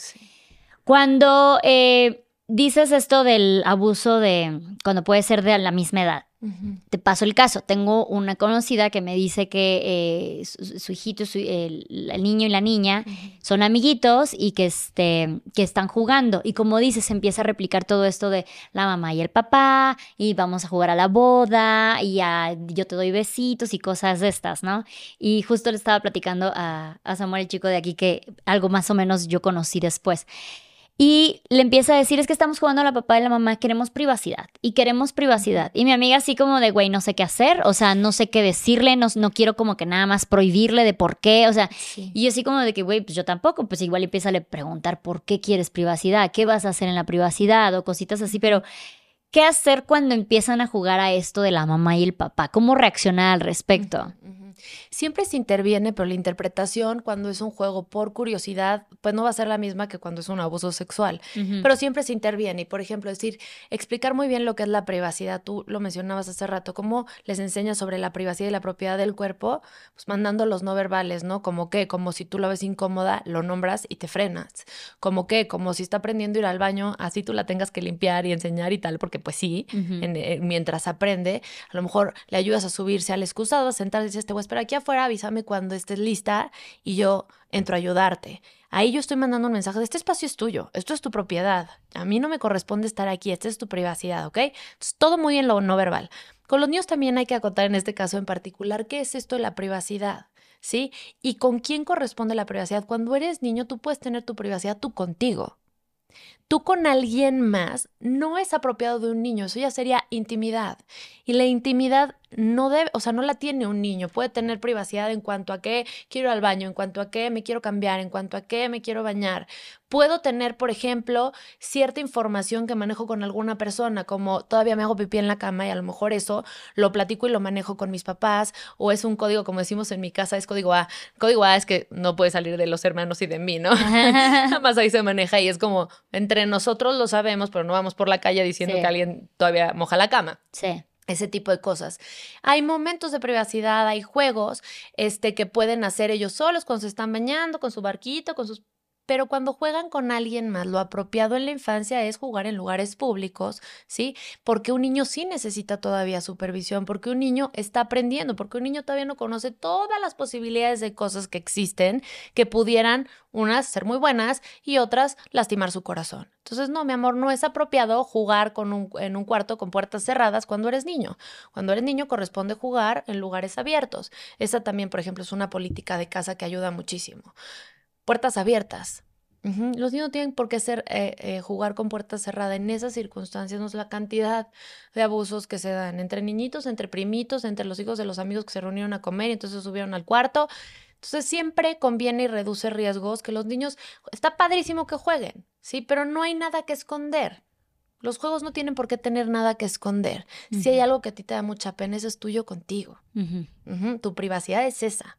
Cuando eh, dices esto del abuso de, cuando puede ser de la misma edad, te paso el caso. Tengo una conocida que me dice que eh, su, hijito, el, niño y la niña son amiguitos y que, este, que están jugando. Y como dices, se empieza a replicar todo esto de la mamá y el papá, y vamos a jugar a la boda, y yo te doy besitos y cosas de estas, ¿no? Y justo le estaba platicando a, a Samuel, el chico de aquí, que algo más o menos yo conocí después. Y le empieza a decir, es que estamos jugando a la papá y la mamá, queremos privacidad y queremos privacidad. Y mi amiga así como de, güey, no sé qué hacer, o sea, no sé qué decirle, no, no quiero como que nada más prohibirle de por qué, o sea, y yo así como de que, güey, pues yo tampoco, pues igual empieza a le preguntar por qué quieres privacidad, qué vas a hacer en la privacidad o cositas así, pero ¿qué hacer cuando empiezan a jugar a esto de la mamá y el papá? ¿Cómo reaccionar al respecto? Siempre se interviene, pero la interpretación cuando es un juego por curiosidad, pues no va a ser la misma que cuando es un abuso sexual. Pero siempre se interviene. Y, por ejemplo, decir, explicar muy bien lo que es la privacidad. Tú lo mencionabas hace rato, cómo les enseñas sobre la privacidad y la propiedad del cuerpo, pues mandando los no verbales, ¿no? Como que, como si tú la ves incómoda, lo nombras y te frenas. Como que, como si está aprendiendo a ir al baño, así tú la tengas que limpiar y enseñar y tal, porque pues sí, eh, mientras aprende, a lo mejor le ayudas a subirse al excusado, a sentarse y dices, te voy a esperar aquí afuera, avísame cuando estés lista y yo entro a ayudarte. Ahí yo estoy mandando un mensaje de este espacio es tuyo, esto es tu propiedad, a mí no me corresponde estar aquí, esta es tu privacidad, ¿ok? Todo muy en lo no verbal. Con los niños también hay que acotar en este caso en particular qué es esto de la privacidad. ¿Sí? ¿Y con quién corresponde la privacidad? Cuando eres niño, tú puedes tener tu privacidad tú contigo. Tú con alguien más no es apropiado de un niño, eso ya sería intimidad. Y la intimidad no debe, o sea, no la tiene un niño. Puede tener privacidad en cuanto a qué quiero ir al baño, en cuanto a qué me quiero cambiar, en cuanto a qué me quiero bañar. Puedo tener, por ejemplo, cierta información que manejo con alguna persona, como todavía me hago pipí en la cama y a lo mejor eso lo platico y lo manejo con mis papás, o es un código, como decimos en mi casa, es código A. Código A es que no puede salir de los hermanos y de mí, ¿no? [LAUGHS] Nada más ahí se maneja y es como entre nosotros lo sabemos, pero no vamos por la calle diciendo que alguien todavía moja la cama. Sí ese tipo de cosas. Hay momentos de privacidad, hay juegos este, que pueden hacer ellos solos cuando se están bañando, con su barquito, con sus pero cuando juegan con alguien más, lo apropiado en la infancia es jugar en lugares públicos, ¿sí? Porque un niño sí necesita todavía supervisión, porque un niño está aprendiendo, porque un niño todavía no conoce todas las posibilidades de cosas que existen que pudieran unas ser muy buenas y otras lastimar su corazón. Entonces, no, mi amor, no es apropiado jugar con un, en un cuarto con puertas cerradas cuando eres niño. Cuando eres niño corresponde jugar en lugares abiertos. Esa también, por ejemplo, es una política de casa que ayuda muchísimo puertas abiertas. Los niños no tienen por qué ser, eh, eh, jugar con puertas cerradas. En esas circunstancias no es la cantidad de abusos que se dan entre niñitos, entre primitos, entre los hijos de los amigos que se reunieron a comer y entonces subieron al cuarto. Entonces siempre conviene y reduce riesgos que los niños, está padrísimo que jueguen, ¿sí? Pero no hay nada que esconder. Los juegos no tienen por qué tener nada que esconder. Si hay algo que a ti te da mucha pena, eso es tuyo contigo. Tu privacidad es esa.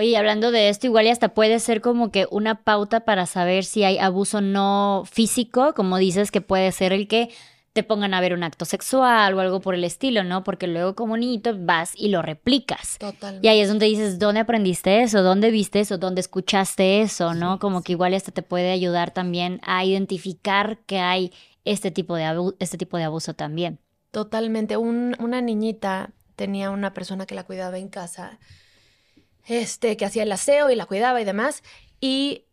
Oye, hablando de esto, igual y hasta puede ser como que una pauta para saber si hay abuso no físico, como dices, que puede ser el que te pongan a ver un acto sexual o algo por el estilo, ¿no? Porque luego como niñito vas y lo replicas. Totalmente. Y ahí es donde dices, ¿dónde aprendiste eso? ¿Dónde viste eso? ¿Dónde escuchaste eso? ¿No? como que igual hasta te puede ayudar también a identificar que hay este tipo de, este tipo de abuso también. Totalmente. una niñita tenía una persona que la cuidaba en casa este, que hacía el aseo y la cuidaba y demás. Y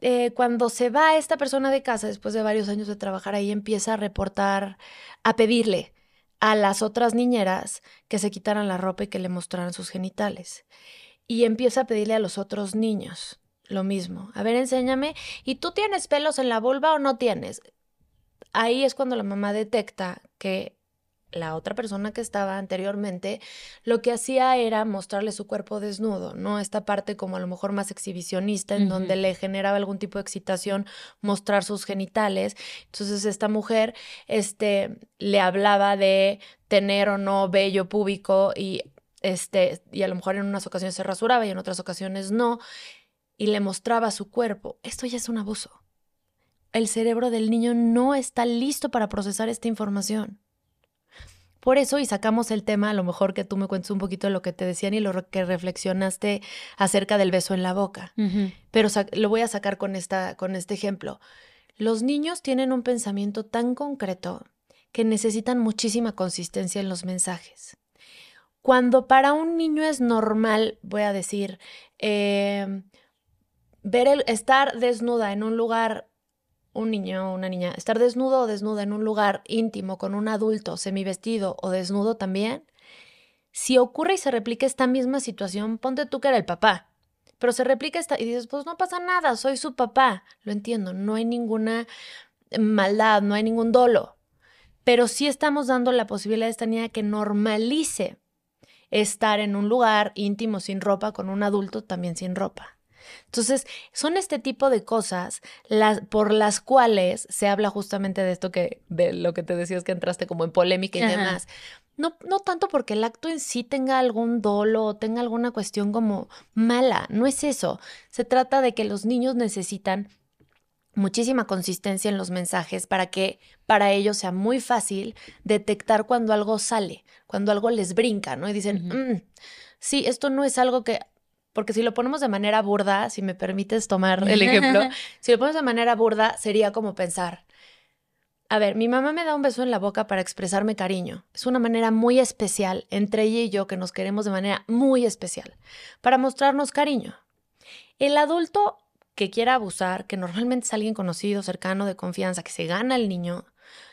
eh, cuando se va esta persona de casa, después de varios años de trabajar ahí, empieza a reportar, a pedirle a las otras niñeras que se quitaran la ropa y que le mostraran sus genitales. Y empieza a pedirle a los otros niños lo mismo. A ver, enséñame. ¿Y tú tienes pelos en la vulva o no tienes? Ahí es cuando la mamá detecta que la otra persona que estaba anteriormente, lo que hacía era mostrarle su cuerpo desnudo, ¿no? Esta parte como a lo mejor más exhibicionista, en donde le generaba algún tipo de excitación mostrar sus genitales. Entonces esta mujer, este, le hablaba de tener o no vello púbico y, este, y a lo mejor en unas ocasiones se rasuraba y en otras ocasiones no, y le mostraba su cuerpo. Esto ya es un abuso. El cerebro del niño no está listo para procesar esta información. Por eso, y sacamos el tema, a lo mejor que tú me cuentes un poquito de lo que te decían y lo que reflexionaste acerca del beso en la boca. Pero lo voy a sacar con, esta, con este ejemplo. Los niños tienen un pensamiento tan concreto que necesitan muchísima consistencia en los mensajes. Cuando para un niño es normal, voy a decir, eh, ver el, estar desnuda en un lugar un niño o una niña estar desnudo o desnuda en un lugar íntimo con un adulto semivestido o desnudo también, si ocurre y se replica esta misma situación, ponte tú que era el papá, pero se replica esta y dices, pues no pasa nada, soy su papá, lo entiendo, no hay ninguna maldad, no hay ningún dolo, pero sí estamos dando la posibilidad a esta niña que normalice estar en un lugar íntimo sin ropa con un adulto también sin ropa. Entonces, son este tipo de cosas las, por las cuales se habla justamente de esto que, de lo que te decías que entraste como en polémica y demás. No, no tanto porque el acto en sí tenga algún dolo o tenga alguna cuestión como mala, no es eso. Se trata de que los niños necesitan muchísima consistencia en los mensajes para que para ellos sea muy fácil detectar cuando algo sale, cuando algo les brinca, ¿no? Y dicen, mm, sí, esto no es algo que porque si lo ponemos de manera burda, si me permites tomar [LAUGHS] el ejemplo, si lo ponemos de manera burda, sería como pensar, a ver, mi mamá me da un beso en la boca para expresarme cariño. Es una manera muy especial entre ella y yo que nos queremos de manera muy especial, para mostrarnos cariño. El adulto que quiera abusar, que normalmente es alguien conocido, cercano, de confianza, que se gana al niño,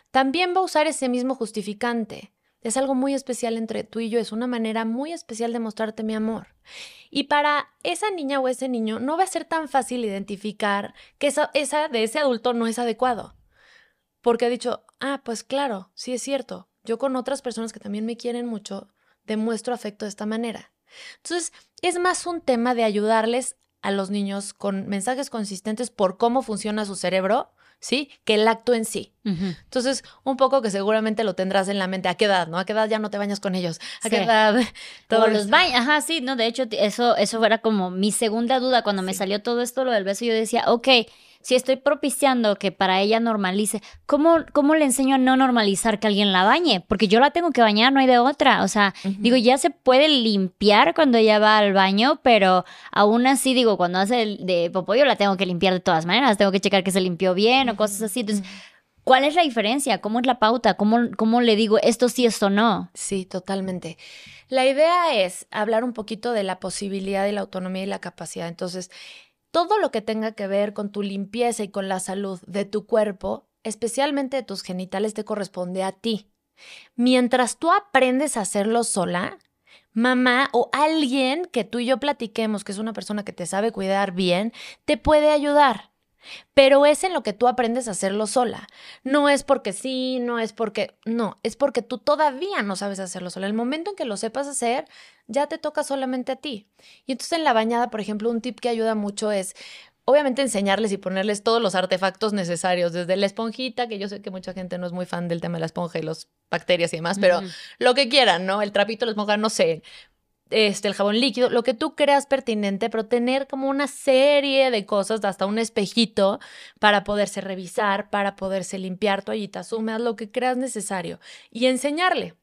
también va a usar ese mismo justificante. Es algo muy especial entre tú y yo, es una manera muy especial de mostrarte mi amor. Y para esa niña o ese niño no va a ser tan fácil identificar que esa, esa de ese adulto no es adecuado. Porque ha dicho, ah, pues claro, sí es cierto, yo con otras personas que también me quieren mucho, demuestro afecto de esta manera. Entonces, es más un tema de ayudarles a los niños con mensajes consistentes por cómo funciona su cerebro ¿sí? Que el acto en sí. Entonces, un poco que seguramente lo tendrás en la mente. ¿A qué edad, no? ¿A qué edad ya no te bañas con ellos? ¿A qué edad? [LAUGHS] Todos los baños. Ajá, sí, no, de hecho, eso, eso era como mi segunda duda cuando me salió todo esto, lo del beso, yo decía, ok, si estoy propiciando que para ella normalice, ¿cómo, ¿cómo le enseño a no normalizar que alguien la bañe? Porque yo la tengo que bañar, no hay de otra. O sea, digo, ya se puede limpiar cuando ella va al baño, pero aún así, digo, cuando hace el de popó, yo la tengo que limpiar de todas maneras, tengo que checar que se limpió bien o cosas así. Entonces, ¿cuál es la diferencia? ¿Cómo es la pauta? ¿Cómo, ¿Cómo le digo esto sí, esto no? Sí, totalmente. La idea es hablar un poquito de la posibilidad de la autonomía y la capacidad. Entonces, todo lo que tenga que ver con tu limpieza y con la salud de tu cuerpo, especialmente de tus genitales, te corresponde a ti. Mientras tú aprendes a hacerlo sola, mamá o alguien que tú y yo platiquemos, que es una persona que te sabe cuidar bien, te puede ayudar. Pero es en lo que tú aprendes a hacerlo sola. No es porque sí, no es porque no, es porque tú todavía no sabes hacerlo sola. El momento en que lo sepas hacer, ya te toca solamente a ti. Y entonces en la bañada, por ejemplo, un tip que ayuda mucho es obviamente enseñarles y ponerles todos los artefactos necesarios, desde la esponjita, que yo sé que mucha gente no es muy fan del tema de la esponja y las bacterias y demás, pero lo que quieran, ¿no? El trapito, la esponja, no sé, este, el jabón líquido, lo que tú creas pertinente, pero tener como una serie de cosas, hasta un espejito para poderse revisar, para poderse limpiar toallitas húmedas, lo que creas necesario y enseñarle.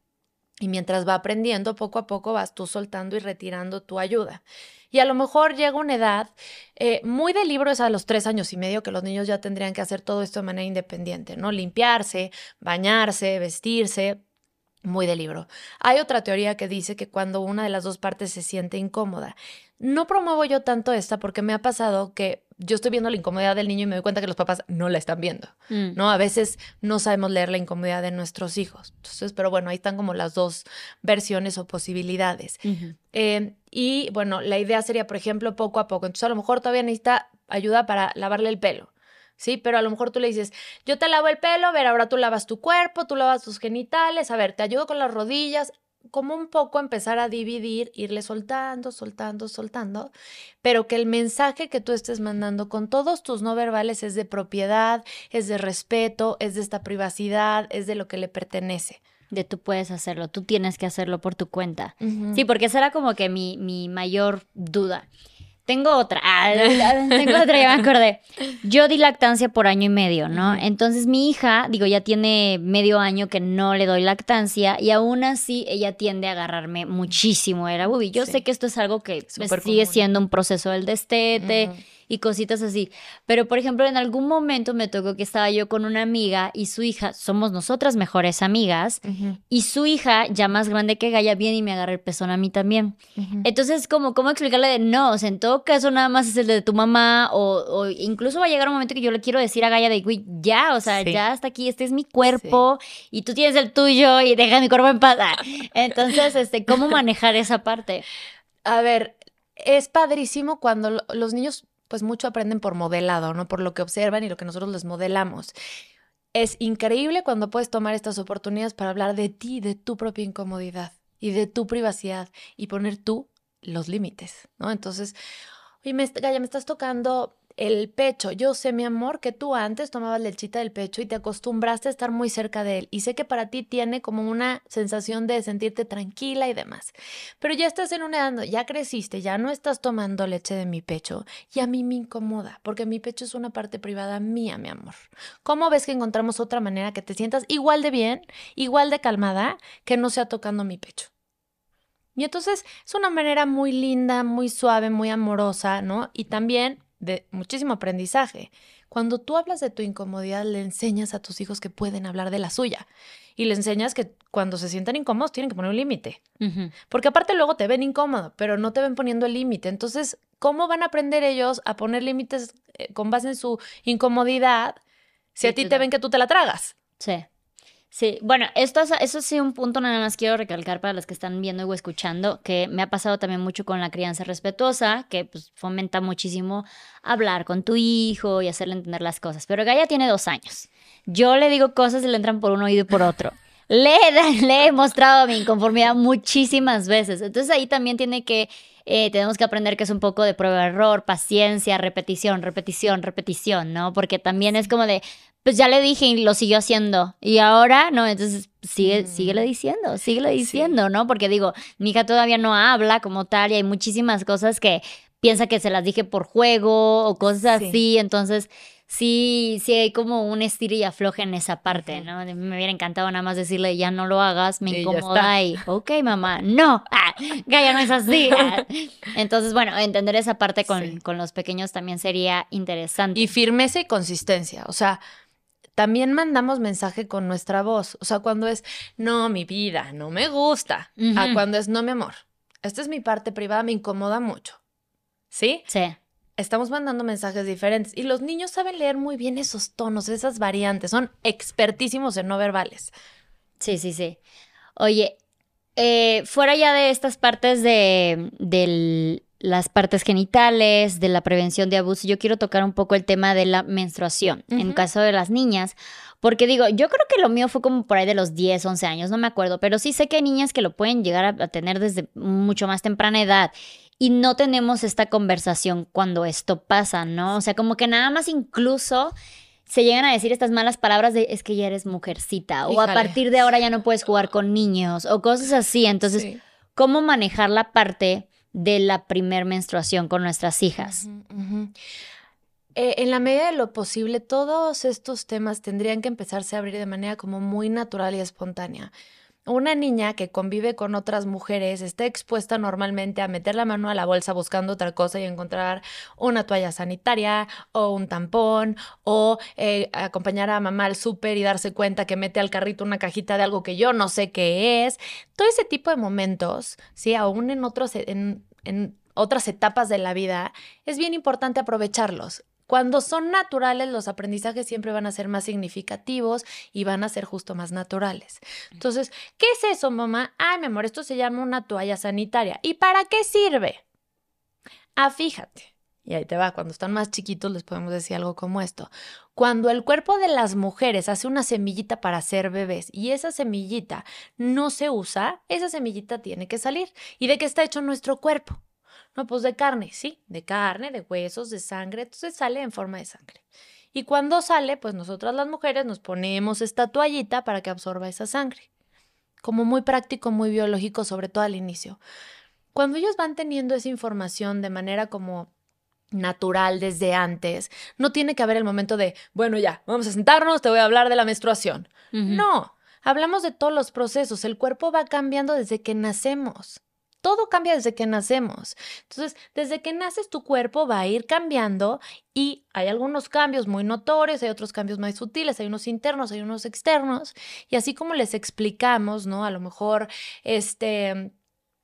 Y mientras va aprendiendo, poco a poco vas tú soltando y retirando tu ayuda. Y a lo mejor llega una edad, eh, muy de libro es a los tres años y medio que los niños ya tendrían que hacer todo esto de manera independiente, ¿no? Limpiarse, bañarse, vestirse, Muy de libro. Hay otra teoría que dice que cuando una de las dos partes se siente incómoda. No promuevo yo tanto esta porque me ha pasado que yo estoy viendo la incomodidad del niño y me doy cuenta que los papás no la están viendo, Mm. ¿no? A veces no sabemos leer la incomodidad de nuestros hijos. Entonces, pero bueno, ahí están como las dos versiones o posibilidades. Eh, y bueno, la idea sería, por ejemplo, poco a poco. Entonces, a lo mejor todavía necesita ayuda para lavarle el pelo. Sí, pero a lo mejor tú le dices, yo te lavo el pelo, a ver, ahora tú lavas tu cuerpo, tú lavas tus genitales, a ver, te ayudo con las rodillas, como un poco empezar a dividir, irle soltando, soltando, soltando, pero que el mensaje que tú estés mandando con todos tus no verbales es de propiedad, es de respeto, es de esta privacidad, es de lo que le pertenece. De tú puedes hacerlo, tú tienes que hacerlo por tu cuenta. Sí, porque esa era como que mi, mi mayor duda. Tengo otra, ah, [LAUGHS] tengo otra, ya me acordé. Yo di lactancia por año y medio, ¿no? Entonces mi hija, digo, ya tiene medio año que no le doy lactancia y aún así ella tiende a agarrarme muchísimo era Bubi. Yo Sí. sé que esto es algo que sigue común. siendo un proceso del destete Ujú. Y cositas así. Pero, por ejemplo, en algún momento me tocó que estaba yo con una amiga y su hija, somos nosotras mejores amigas, y su hija, ya más grande que Gaia, viene y me agarra el pezón a mí también. Entonces, como, ¿cómo explicarle de no? O sea, en todo caso, nada más es el de tu mamá, o, o incluso va a llegar un momento que yo le quiero decir a Gaia de, güey, ya, o sea, Sí. ya hasta aquí, este es mi cuerpo, y tú tienes el tuyo, y deja mi cuerpo en paz. Ah, Entonces, este, ¿cómo [LAUGHS] manejar esa parte? A ver, es padrísimo cuando lo- los niños, pues mucho aprenden por modelado, ¿no? Por lo que observan y lo que nosotros les modelamos. Es increíble cuando puedes tomar estas oportunidades para hablar de ti, de tu propia incomodidad y de tu privacidad y poner tú los límites, ¿no? Entonces, oye, me, me estás tocando el pecho. Yo sé, mi amor, que tú antes tomabas lechita del pecho y te acostumbraste a estar muy cerca de él. Y sé que para ti tiene como una sensación de sentirte tranquila y demás. Pero ya estás en una edad, ya creciste, ya no estás tomando leche de mi pecho y a mí me incomoda porque mi pecho es una parte privada mía, mi amor. ¿Cómo ves que encontramos otra manera que te sientas igual de bien, igual de calmada, que no sea tocando mi pecho? Y entonces es una manera muy linda, muy suave, muy amorosa, ¿no? Y también de muchísimo aprendizaje. Cuando tú hablas de tu incomodidad, le enseñas a tus hijos que pueden hablar de la suya. Y le enseñas que cuando se sientan incómodos tienen que poner un límite. Porque aparte luego te ven incómodo, pero no te ven poniendo el límite. Entonces, ¿cómo van a aprender ellos a poner límites eh, con base en su incomodidad si Sí, a ti te ven que tú te la tragas? Sí. Sí, bueno, esto es, eso sí un punto nada más quiero recalcar para los que están viendo o escuchando, que me ha pasado también mucho con la crianza respetuosa, que pues fomenta muchísimo hablar con tu hijo y hacerle entender las cosas. Pero Gaia tiene dos años. Yo le digo cosas y le entran por un oído y por otro. [LAUGHS] Le, he- le he mostrado mi inconformidad muchísimas veces. Entonces ahí también tiene que, eh, tenemos que aprender que es un poco de prueba error, paciencia, repetición, repetición, repetición, ¿no? Porque también es como de, pues ya le dije y lo siguió haciendo. Y ahora, no, entonces sigue, Mm. síguele diciendo, síguele Sí. diciendo, ¿no? Porque digo, mi hija todavía no habla como tal y hay muchísimas cosas que piensa que se las dije por juego o cosas Sí. así. Entonces, sí, sí hay como un estira y afloje en esa parte. ¿no? Me hubiera encantado nada más decirle, ya no lo hagas, me ya incomoda y, ok, mamá, no, ah, Gaia no es así. ah. [LAUGHS] Entonces, bueno, entender esa parte con, Sí. con los pequeños también sería interesante. Y firmeza y consistencia. O sea, también mandamos mensaje con nuestra voz. O sea, cuando es, no, mi vida, no me gusta. A cuando es, no, mi amor, esta es mi parte privada, me incomoda mucho. ¿Sí? Sí. estamos mandando mensajes diferentes y los niños saben leer muy bien esos tonos, esas variantes, son expertísimos en no verbales. Sí, sí, sí. Oye, eh, fuera ya de estas partes de, del- las partes genitales, de la prevención de abuso, yo quiero tocar un poco el tema de la menstruación, en Ujú. caso de las niñas, porque digo, yo creo que lo mío fue como por ahí de los 10, 11 años, no me acuerdo, pero sí sé que hay niñas que lo pueden llegar a, a tener desde mucho más temprana edad. Y no tenemos esta conversación cuando esto pasa, ¿no? O sea, como que nada más incluso se llegan a decir estas malas palabras de es que ya eres mujercita o a partir de ahora ya no puedes jugar con niños o cosas así. Entonces, Sí. ¿cómo manejar la parte de la primer menstruación con nuestras hijas? Eh, en la medida de lo posible, todos estos temas tendrían que empezarse a abrir de manera como muy natural y espontánea. Una niña que convive con otras mujeres está expuesta normalmente a meter la mano a la bolsa buscando otra cosa y encontrar una toalla sanitaria o un tampón o eh, acompañar a mamá al súper y darse cuenta que mete al carrito una cajita de algo que yo no sé qué es. Todo ese tipo de momentos, ¿sí? Aún en otros, en, en otras etapas de la vida, es bien importante aprovecharlos. Cuando son naturales, los aprendizajes siempre van a ser más significativos y van a ser justo más naturales. Entonces, ¿qué es eso, mamá? Ay, mi amor, esto se llama una toalla sanitaria. ¿Y para qué sirve? Ah, fíjate. Y ahí te va, cuando están más chiquitos les podemos decir algo como esto. Cuando el cuerpo de las mujeres hace una semillita para ser bebés y esa semillita no se usa, esa semillita tiene que salir. ¿Y de qué está hecho nuestro cuerpo? No, pues de carne, sí, de carne, de huesos, de sangre, entonces sale en forma de sangre. Y cuando sale, pues nosotras las mujeres nos ponemos esta toallita para que absorba esa sangre. Como muy práctico, muy biológico, sobre todo al inicio. Cuando ellos van teniendo esa información de manera como natural desde antes, no tiene que haber el momento de, bueno, ya, vamos a sentarnos, te voy a hablar de la menstruación. No, hablamos de todos los procesos, el cuerpo va cambiando desde que nacemos. Todo cambia desde que nacemos. Entonces, desde que naces tu cuerpo va a ir cambiando y hay algunos cambios muy notorios, hay otros cambios más sutiles, hay unos internos, hay unos externos. Y así como les explicamos, ¿no? A lo mejor, este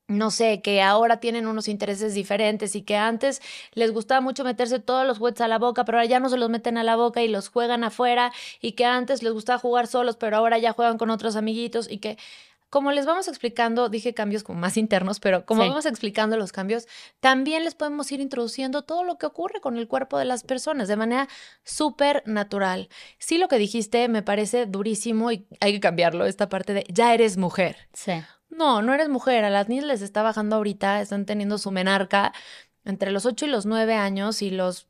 no sé, que ahora tienen unos intereses diferentes y que antes les gustaba mucho meterse todos los juguetes a la boca, pero ahora ya no se los meten a la boca y los juegan afuera y que antes les gustaba jugar solos, pero ahora ya juegan con otros amiguitos y que como les vamos explicando, dije cambios como más internos, pero como vamos explicando los cambios, también les podemos ir introduciendo todo lo que ocurre con el cuerpo de las personas de manera súper natural. Sí, lo que dijiste me parece durísimo y hay que cambiarlo, esta parte de ya eres mujer. Sí. No, no eres mujer. A las niñas les está bajando ahorita, están teniendo su menarca entre los 8 y los 9 años y los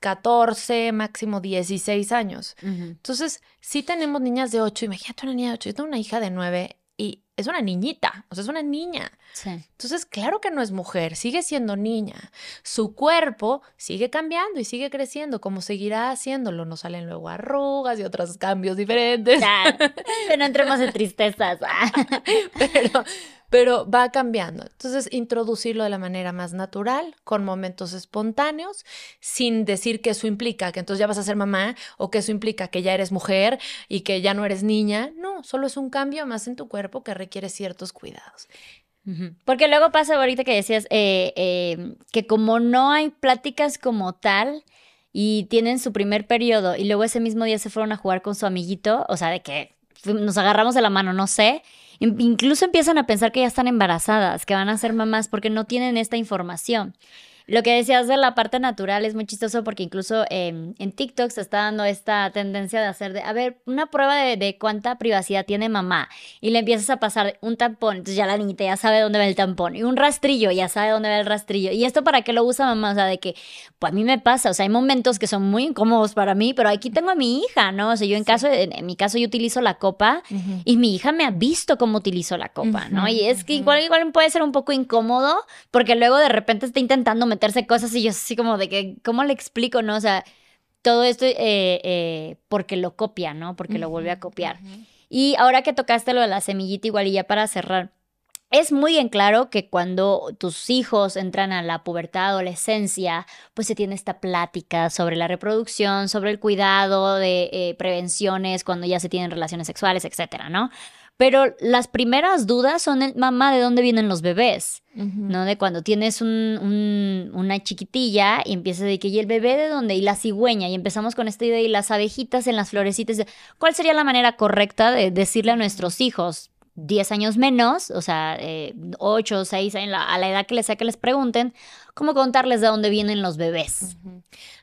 14, máximo 16 años. Entonces, sí tenemos niñas de 8, imagínate una niña de 8, yo tengo una hija de 9 y es una niñita, o sea, es una niña. Entonces, claro que no es mujer, sigue siendo niña. Su cuerpo sigue cambiando y sigue creciendo, como seguirá haciéndolo. No salen luego arrugas y otros cambios diferentes. pero [LAUGHS] no entremos en tristezas. [LAUGHS] pero, pero va cambiando. Entonces, introducirlo de la manera más natural, con momentos espontáneos, sin decir que eso implica que entonces ya vas a ser mamá o que eso implica que ya eres mujer y que ya no eres niña. No, solo es un cambio más en tu cuerpo que requiere ciertos cuidados. Porque luego pasa ahorita que decías eh, eh, que como no hay pláticas como tal y tienen su primer periodo y luego ese mismo día se fueron a jugar con su amiguito, o sea, de que nos agarramos de la mano, no sé, Incluso empiezan a pensar que ya están embarazadas, que van a ser mamás porque no tienen esta información. Lo que decías de la parte natural es muy chistoso porque incluso en TikTok se está dando esta tendencia de hacer de, a ver, una prueba de, cuánta privacidad tiene mamá y le empiezas a pasar un tampón, entonces ya la niñita ya sabe dónde va el tampón y un rastrillo, ya sabe dónde va el rastrillo. ¿Y esto para qué lo usa mamá? O sea, de que, pues a mí me pasa, o sea, hay momentos que son muy incómodos para mí, pero aquí tengo a mi hija, ¿no? O sea, yo en caso, en, mi caso yo utilizo la copa y mi hija me ha visto cómo utilizo la copa, ¿no? Y es que igual, igual puede ser un poco incómodo porque luego de repente está intentando meterse cosas y yo así como de que, ¿cómo le explico, no? O sea, todo esto eh, eh, porque lo copia, ¿no? Porque lo vuelve a copiar. Y ahora que tocaste lo de la semillita igual y ya para cerrar, es muy en claro que cuando tus hijos entran a la pubertad, adolescencia, pues se tiene esta plática sobre la reproducción, sobre el cuidado de eh, prevenciones cuando ya se tienen relaciones sexuales, etcétera, ¿no? Pero las primeras dudas son el mamá de dónde vienen los bebés, ¿no? De cuando tienes un, una chiquitilla y empiezas de que, ¿y el bebé de dónde? Y la cigüeña, y empezamos con esta idea y las abejitas en las florecitas. ¿Cuál sería la manera correcta de decirle a nuestros hijos? 10 años menos, o sea, eh, 8 o 6 a la edad que les sea que les pregunten, cómo contarles de dónde vienen los bebés.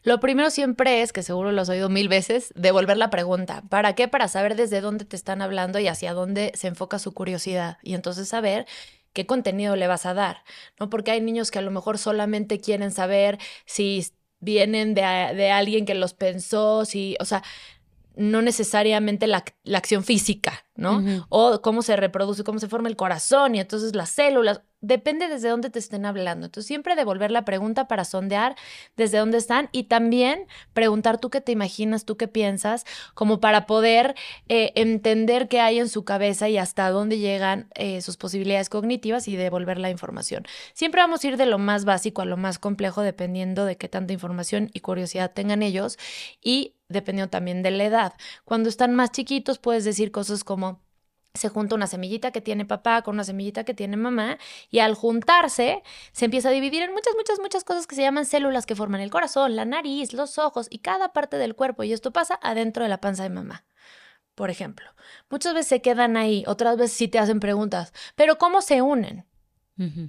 Lo primero siempre es, que seguro lo has oído mil veces, devolver la pregunta. ¿Para qué? Para saber desde dónde te están hablando y hacia dónde se enfoca su curiosidad. Y entonces saber qué contenido le vas a dar, ¿no? Porque hay niños que a lo mejor solamente quieren saber si vienen de, de alguien que los pensó, si, o sea, no necesariamente la, acción física, ¿no? O cómo se reproduce, cómo se forma el corazón y entonces las células. Depende desde dónde te estén hablando. Entonces, siempre devolver la pregunta para sondear desde dónde están y también preguntar tú qué te imaginas, tú qué piensas, como para poder eh, entender qué hay en su cabeza y hasta dónde llegan eh, sus posibilidades cognitivas y devolver la información. Siempre vamos a ir de lo más básico a lo más complejo dependiendo de qué tanta información y curiosidad tengan ellos y dependiendo también de la edad. Cuando están más chiquitos puedes decir cosas como se junta una semillita que tiene papá con una semillita que tiene mamá y al juntarse se empieza a dividir en muchas, muchas, muchas cosas que se llaman células que forman el corazón, la nariz, los ojos y cada parte del cuerpo y esto pasa adentro de la panza de mamá. Por ejemplo, muchas veces se quedan ahí, otras veces sí te hacen preguntas, pero ¿cómo se unen?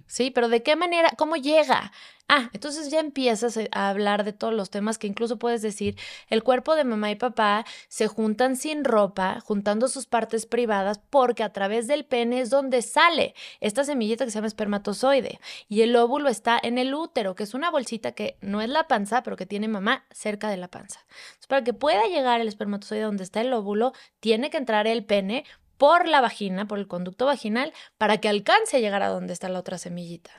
Sí, pero ¿de qué manera? ¿Cómo llega? Ah, entonces ya empiezas a hablar de todos los temas que incluso puedes decir, el cuerpo de mamá y papá se juntan sin ropa, juntando sus partes privadas, porque a través del pene es donde sale esta semillita que se llama espermatozoide. Y el óvulo está en el útero, que es una bolsita que no es la panza, pero que tiene mamá cerca de la panza. Entonces, para que pueda llegar el espermatozoide donde está el óvulo, tiene que entrar el pene por la vagina, por el conducto vaginal, para que alcance a llegar a donde está la otra semillita.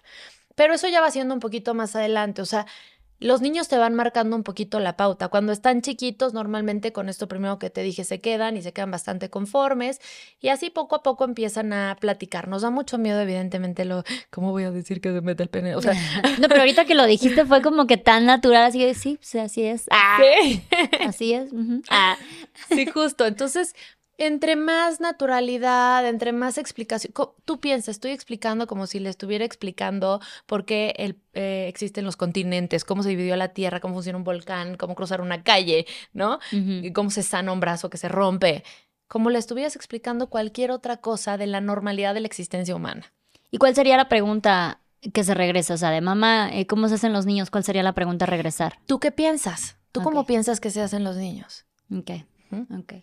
Pero eso ya va siendo un poquito más adelante, o sea, los niños te van marcando un poquito la pauta. Cuando están chiquitos, normalmente con esto primero que te dije, se quedan y se quedan bastante conformes y así poco a poco empiezan a platicar. Nos da mucho miedo, evidentemente, lo, ¿cómo voy a decir que se mete el pene? O sea, [LAUGHS] no, pero ahorita que lo dijiste fue como que tan natural, así que sí, pues, así es. Ah, ¿Sí? Así es. ah. Sí, justo. Entonces, entre más naturalidad, entre más explicación, tú piensas, estoy explicando como si le estuviera explicando por qué el, eh, existen los continentes, cómo se dividió la Tierra, cómo funciona un volcán, cómo cruzar una calle, ¿no? Y cómo se sana un brazo que se rompe, como le estuvieras explicando cualquier otra cosa de la normalidad de la existencia humana. ¿Y cuál sería la pregunta que se regresa? O sea, de mamá, eh, ¿cómo se hacen los niños? ¿Cuál sería la pregunta a regresar? ¿Tú qué piensas? ¿Tú cómo piensas que se hacen los niños? Ok, ok.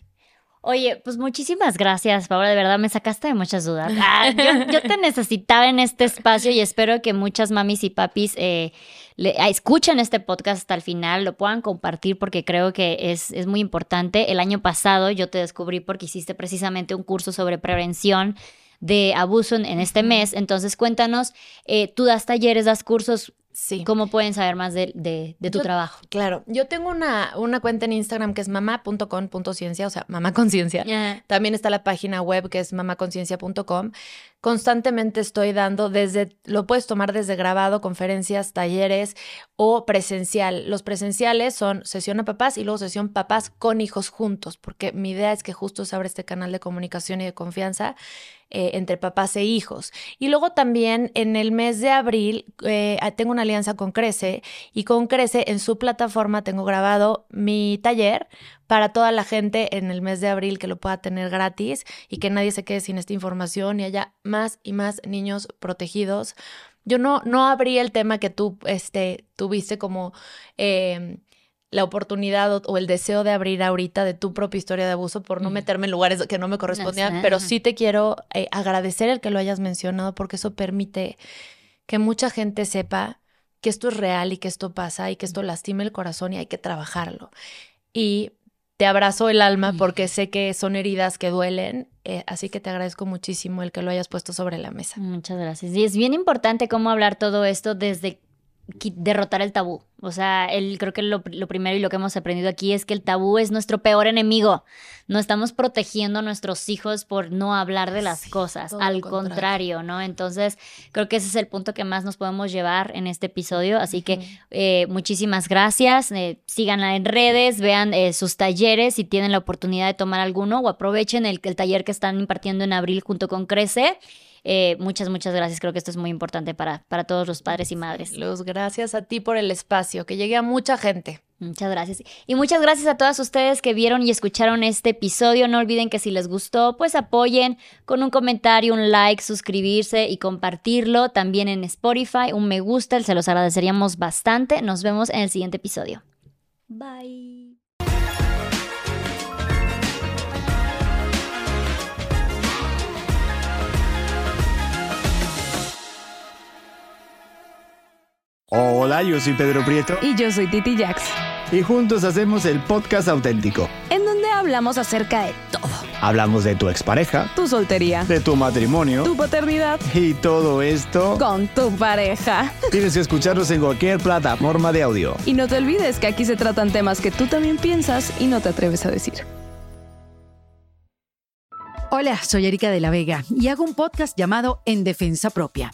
Oye, pues muchísimas gracias, Paula. De verdad me sacaste de muchas dudas. Ah, yo, te necesitaba en este espacio y espero que muchas mamis y papis eh, ah, escuchen este podcast hasta el final, lo puedan compartir porque creo que es, es muy importante. El año pasado yo te descubrí porque hiciste precisamente un curso sobre prevención de abuso en, este mes. Entonces, cuéntanos, eh, tú das talleres, das cursos, Sí. ¿Cómo pueden saber más de, tu trabajo? Claro, yo tengo una, una cuenta en Instagram que es mamá.con.ciencia, o sea, mamá conciencia. También está la página web que es mamaconciencia.com. Constantemente estoy dando desde, lo puedes tomar desde grabado, conferencias, talleres o presencial. Los presenciales son sesión a papás y luego sesión papás con hijos juntos, porque mi idea es que justo se abra este canal de comunicación y de confianza eh, entre papás e hijos. Y luego también en el mes de abril eh, tengo una alianza con Crece y con Crece en su plataforma tengo grabado mi taller para toda la gente en el mes de abril que lo pueda tener gratis y que nadie se quede sin esta información y haya más y más niños protegidos. Yo no, no abrí el tema que tú este, tuviste como em, la oportunidad o, el deseo de abrir ahorita de tu propia historia de abuso por no meterme en lugares que no me correspondían, pero sí te quiero eh, agradecer el que lo hayas mencionado porque eso permite que mucha gente sepa que esto es real y que esto pasa y que esto lastima el corazón y hay que trabajarlo. Y te abrazo el alma porque sé que son heridas que duelen, eh, así que te agradezco muchísimo el que lo hayas puesto sobre la mesa. Muchas gracias. Y es bien importante cómo hablar todo esto desde derrotar el tabú. O sea, el, creo que lo, primero y lo que hemos aprendido aquí es que el tabú es nuestro peor enemigo. No estamos protegiendo a nuestros hijos por no hablar de las cosas, al contrario. ¿no? Entonces, creo que ese es el punto que más nos podemos llevar en este episodio. Así que eh, muchísimas gracias. Eh, síganla en redes, vean eh, sus talleres si tienen la oportunidad de tomar alguno o aprovechen el, el taller que están impartiendo en abril junto con Crece. Eh, muchas, muchas gracias. Creo que esto es muy importante para, para todos los padres y madres. Luz, gracias a ti por el espacio, que llegue a mucha gente. Muchas gracias. Y muchas gracias a todas ustedes que vieron y escucharon este episodio. No olviden que si les gustó, pues apoyen con un comentario, un like, suscribirse y compartirlo. También en Spotify, un me gusta, se los agradeceríamos bastante. Nos vemos en el siguiente episodio. Bye. Hola, yo soy Pedro Prieto. Y yo soy Titi Jax. Y juntos hacemos el podcast auténtico. En donde hablamos acerca de todo Hablamos de tu expareja, tu soltería, de tu matrimonio tu paternidad y todo esto. con tu pareja. Tienes que escucharnos en cualquier plataforma de audio. Y no te olvides que aquí se tratan temas que tú también piensas y no te atreves a decir. Hola, soy Erika de la Vega y hago un podcast llamado En Defensa Propia,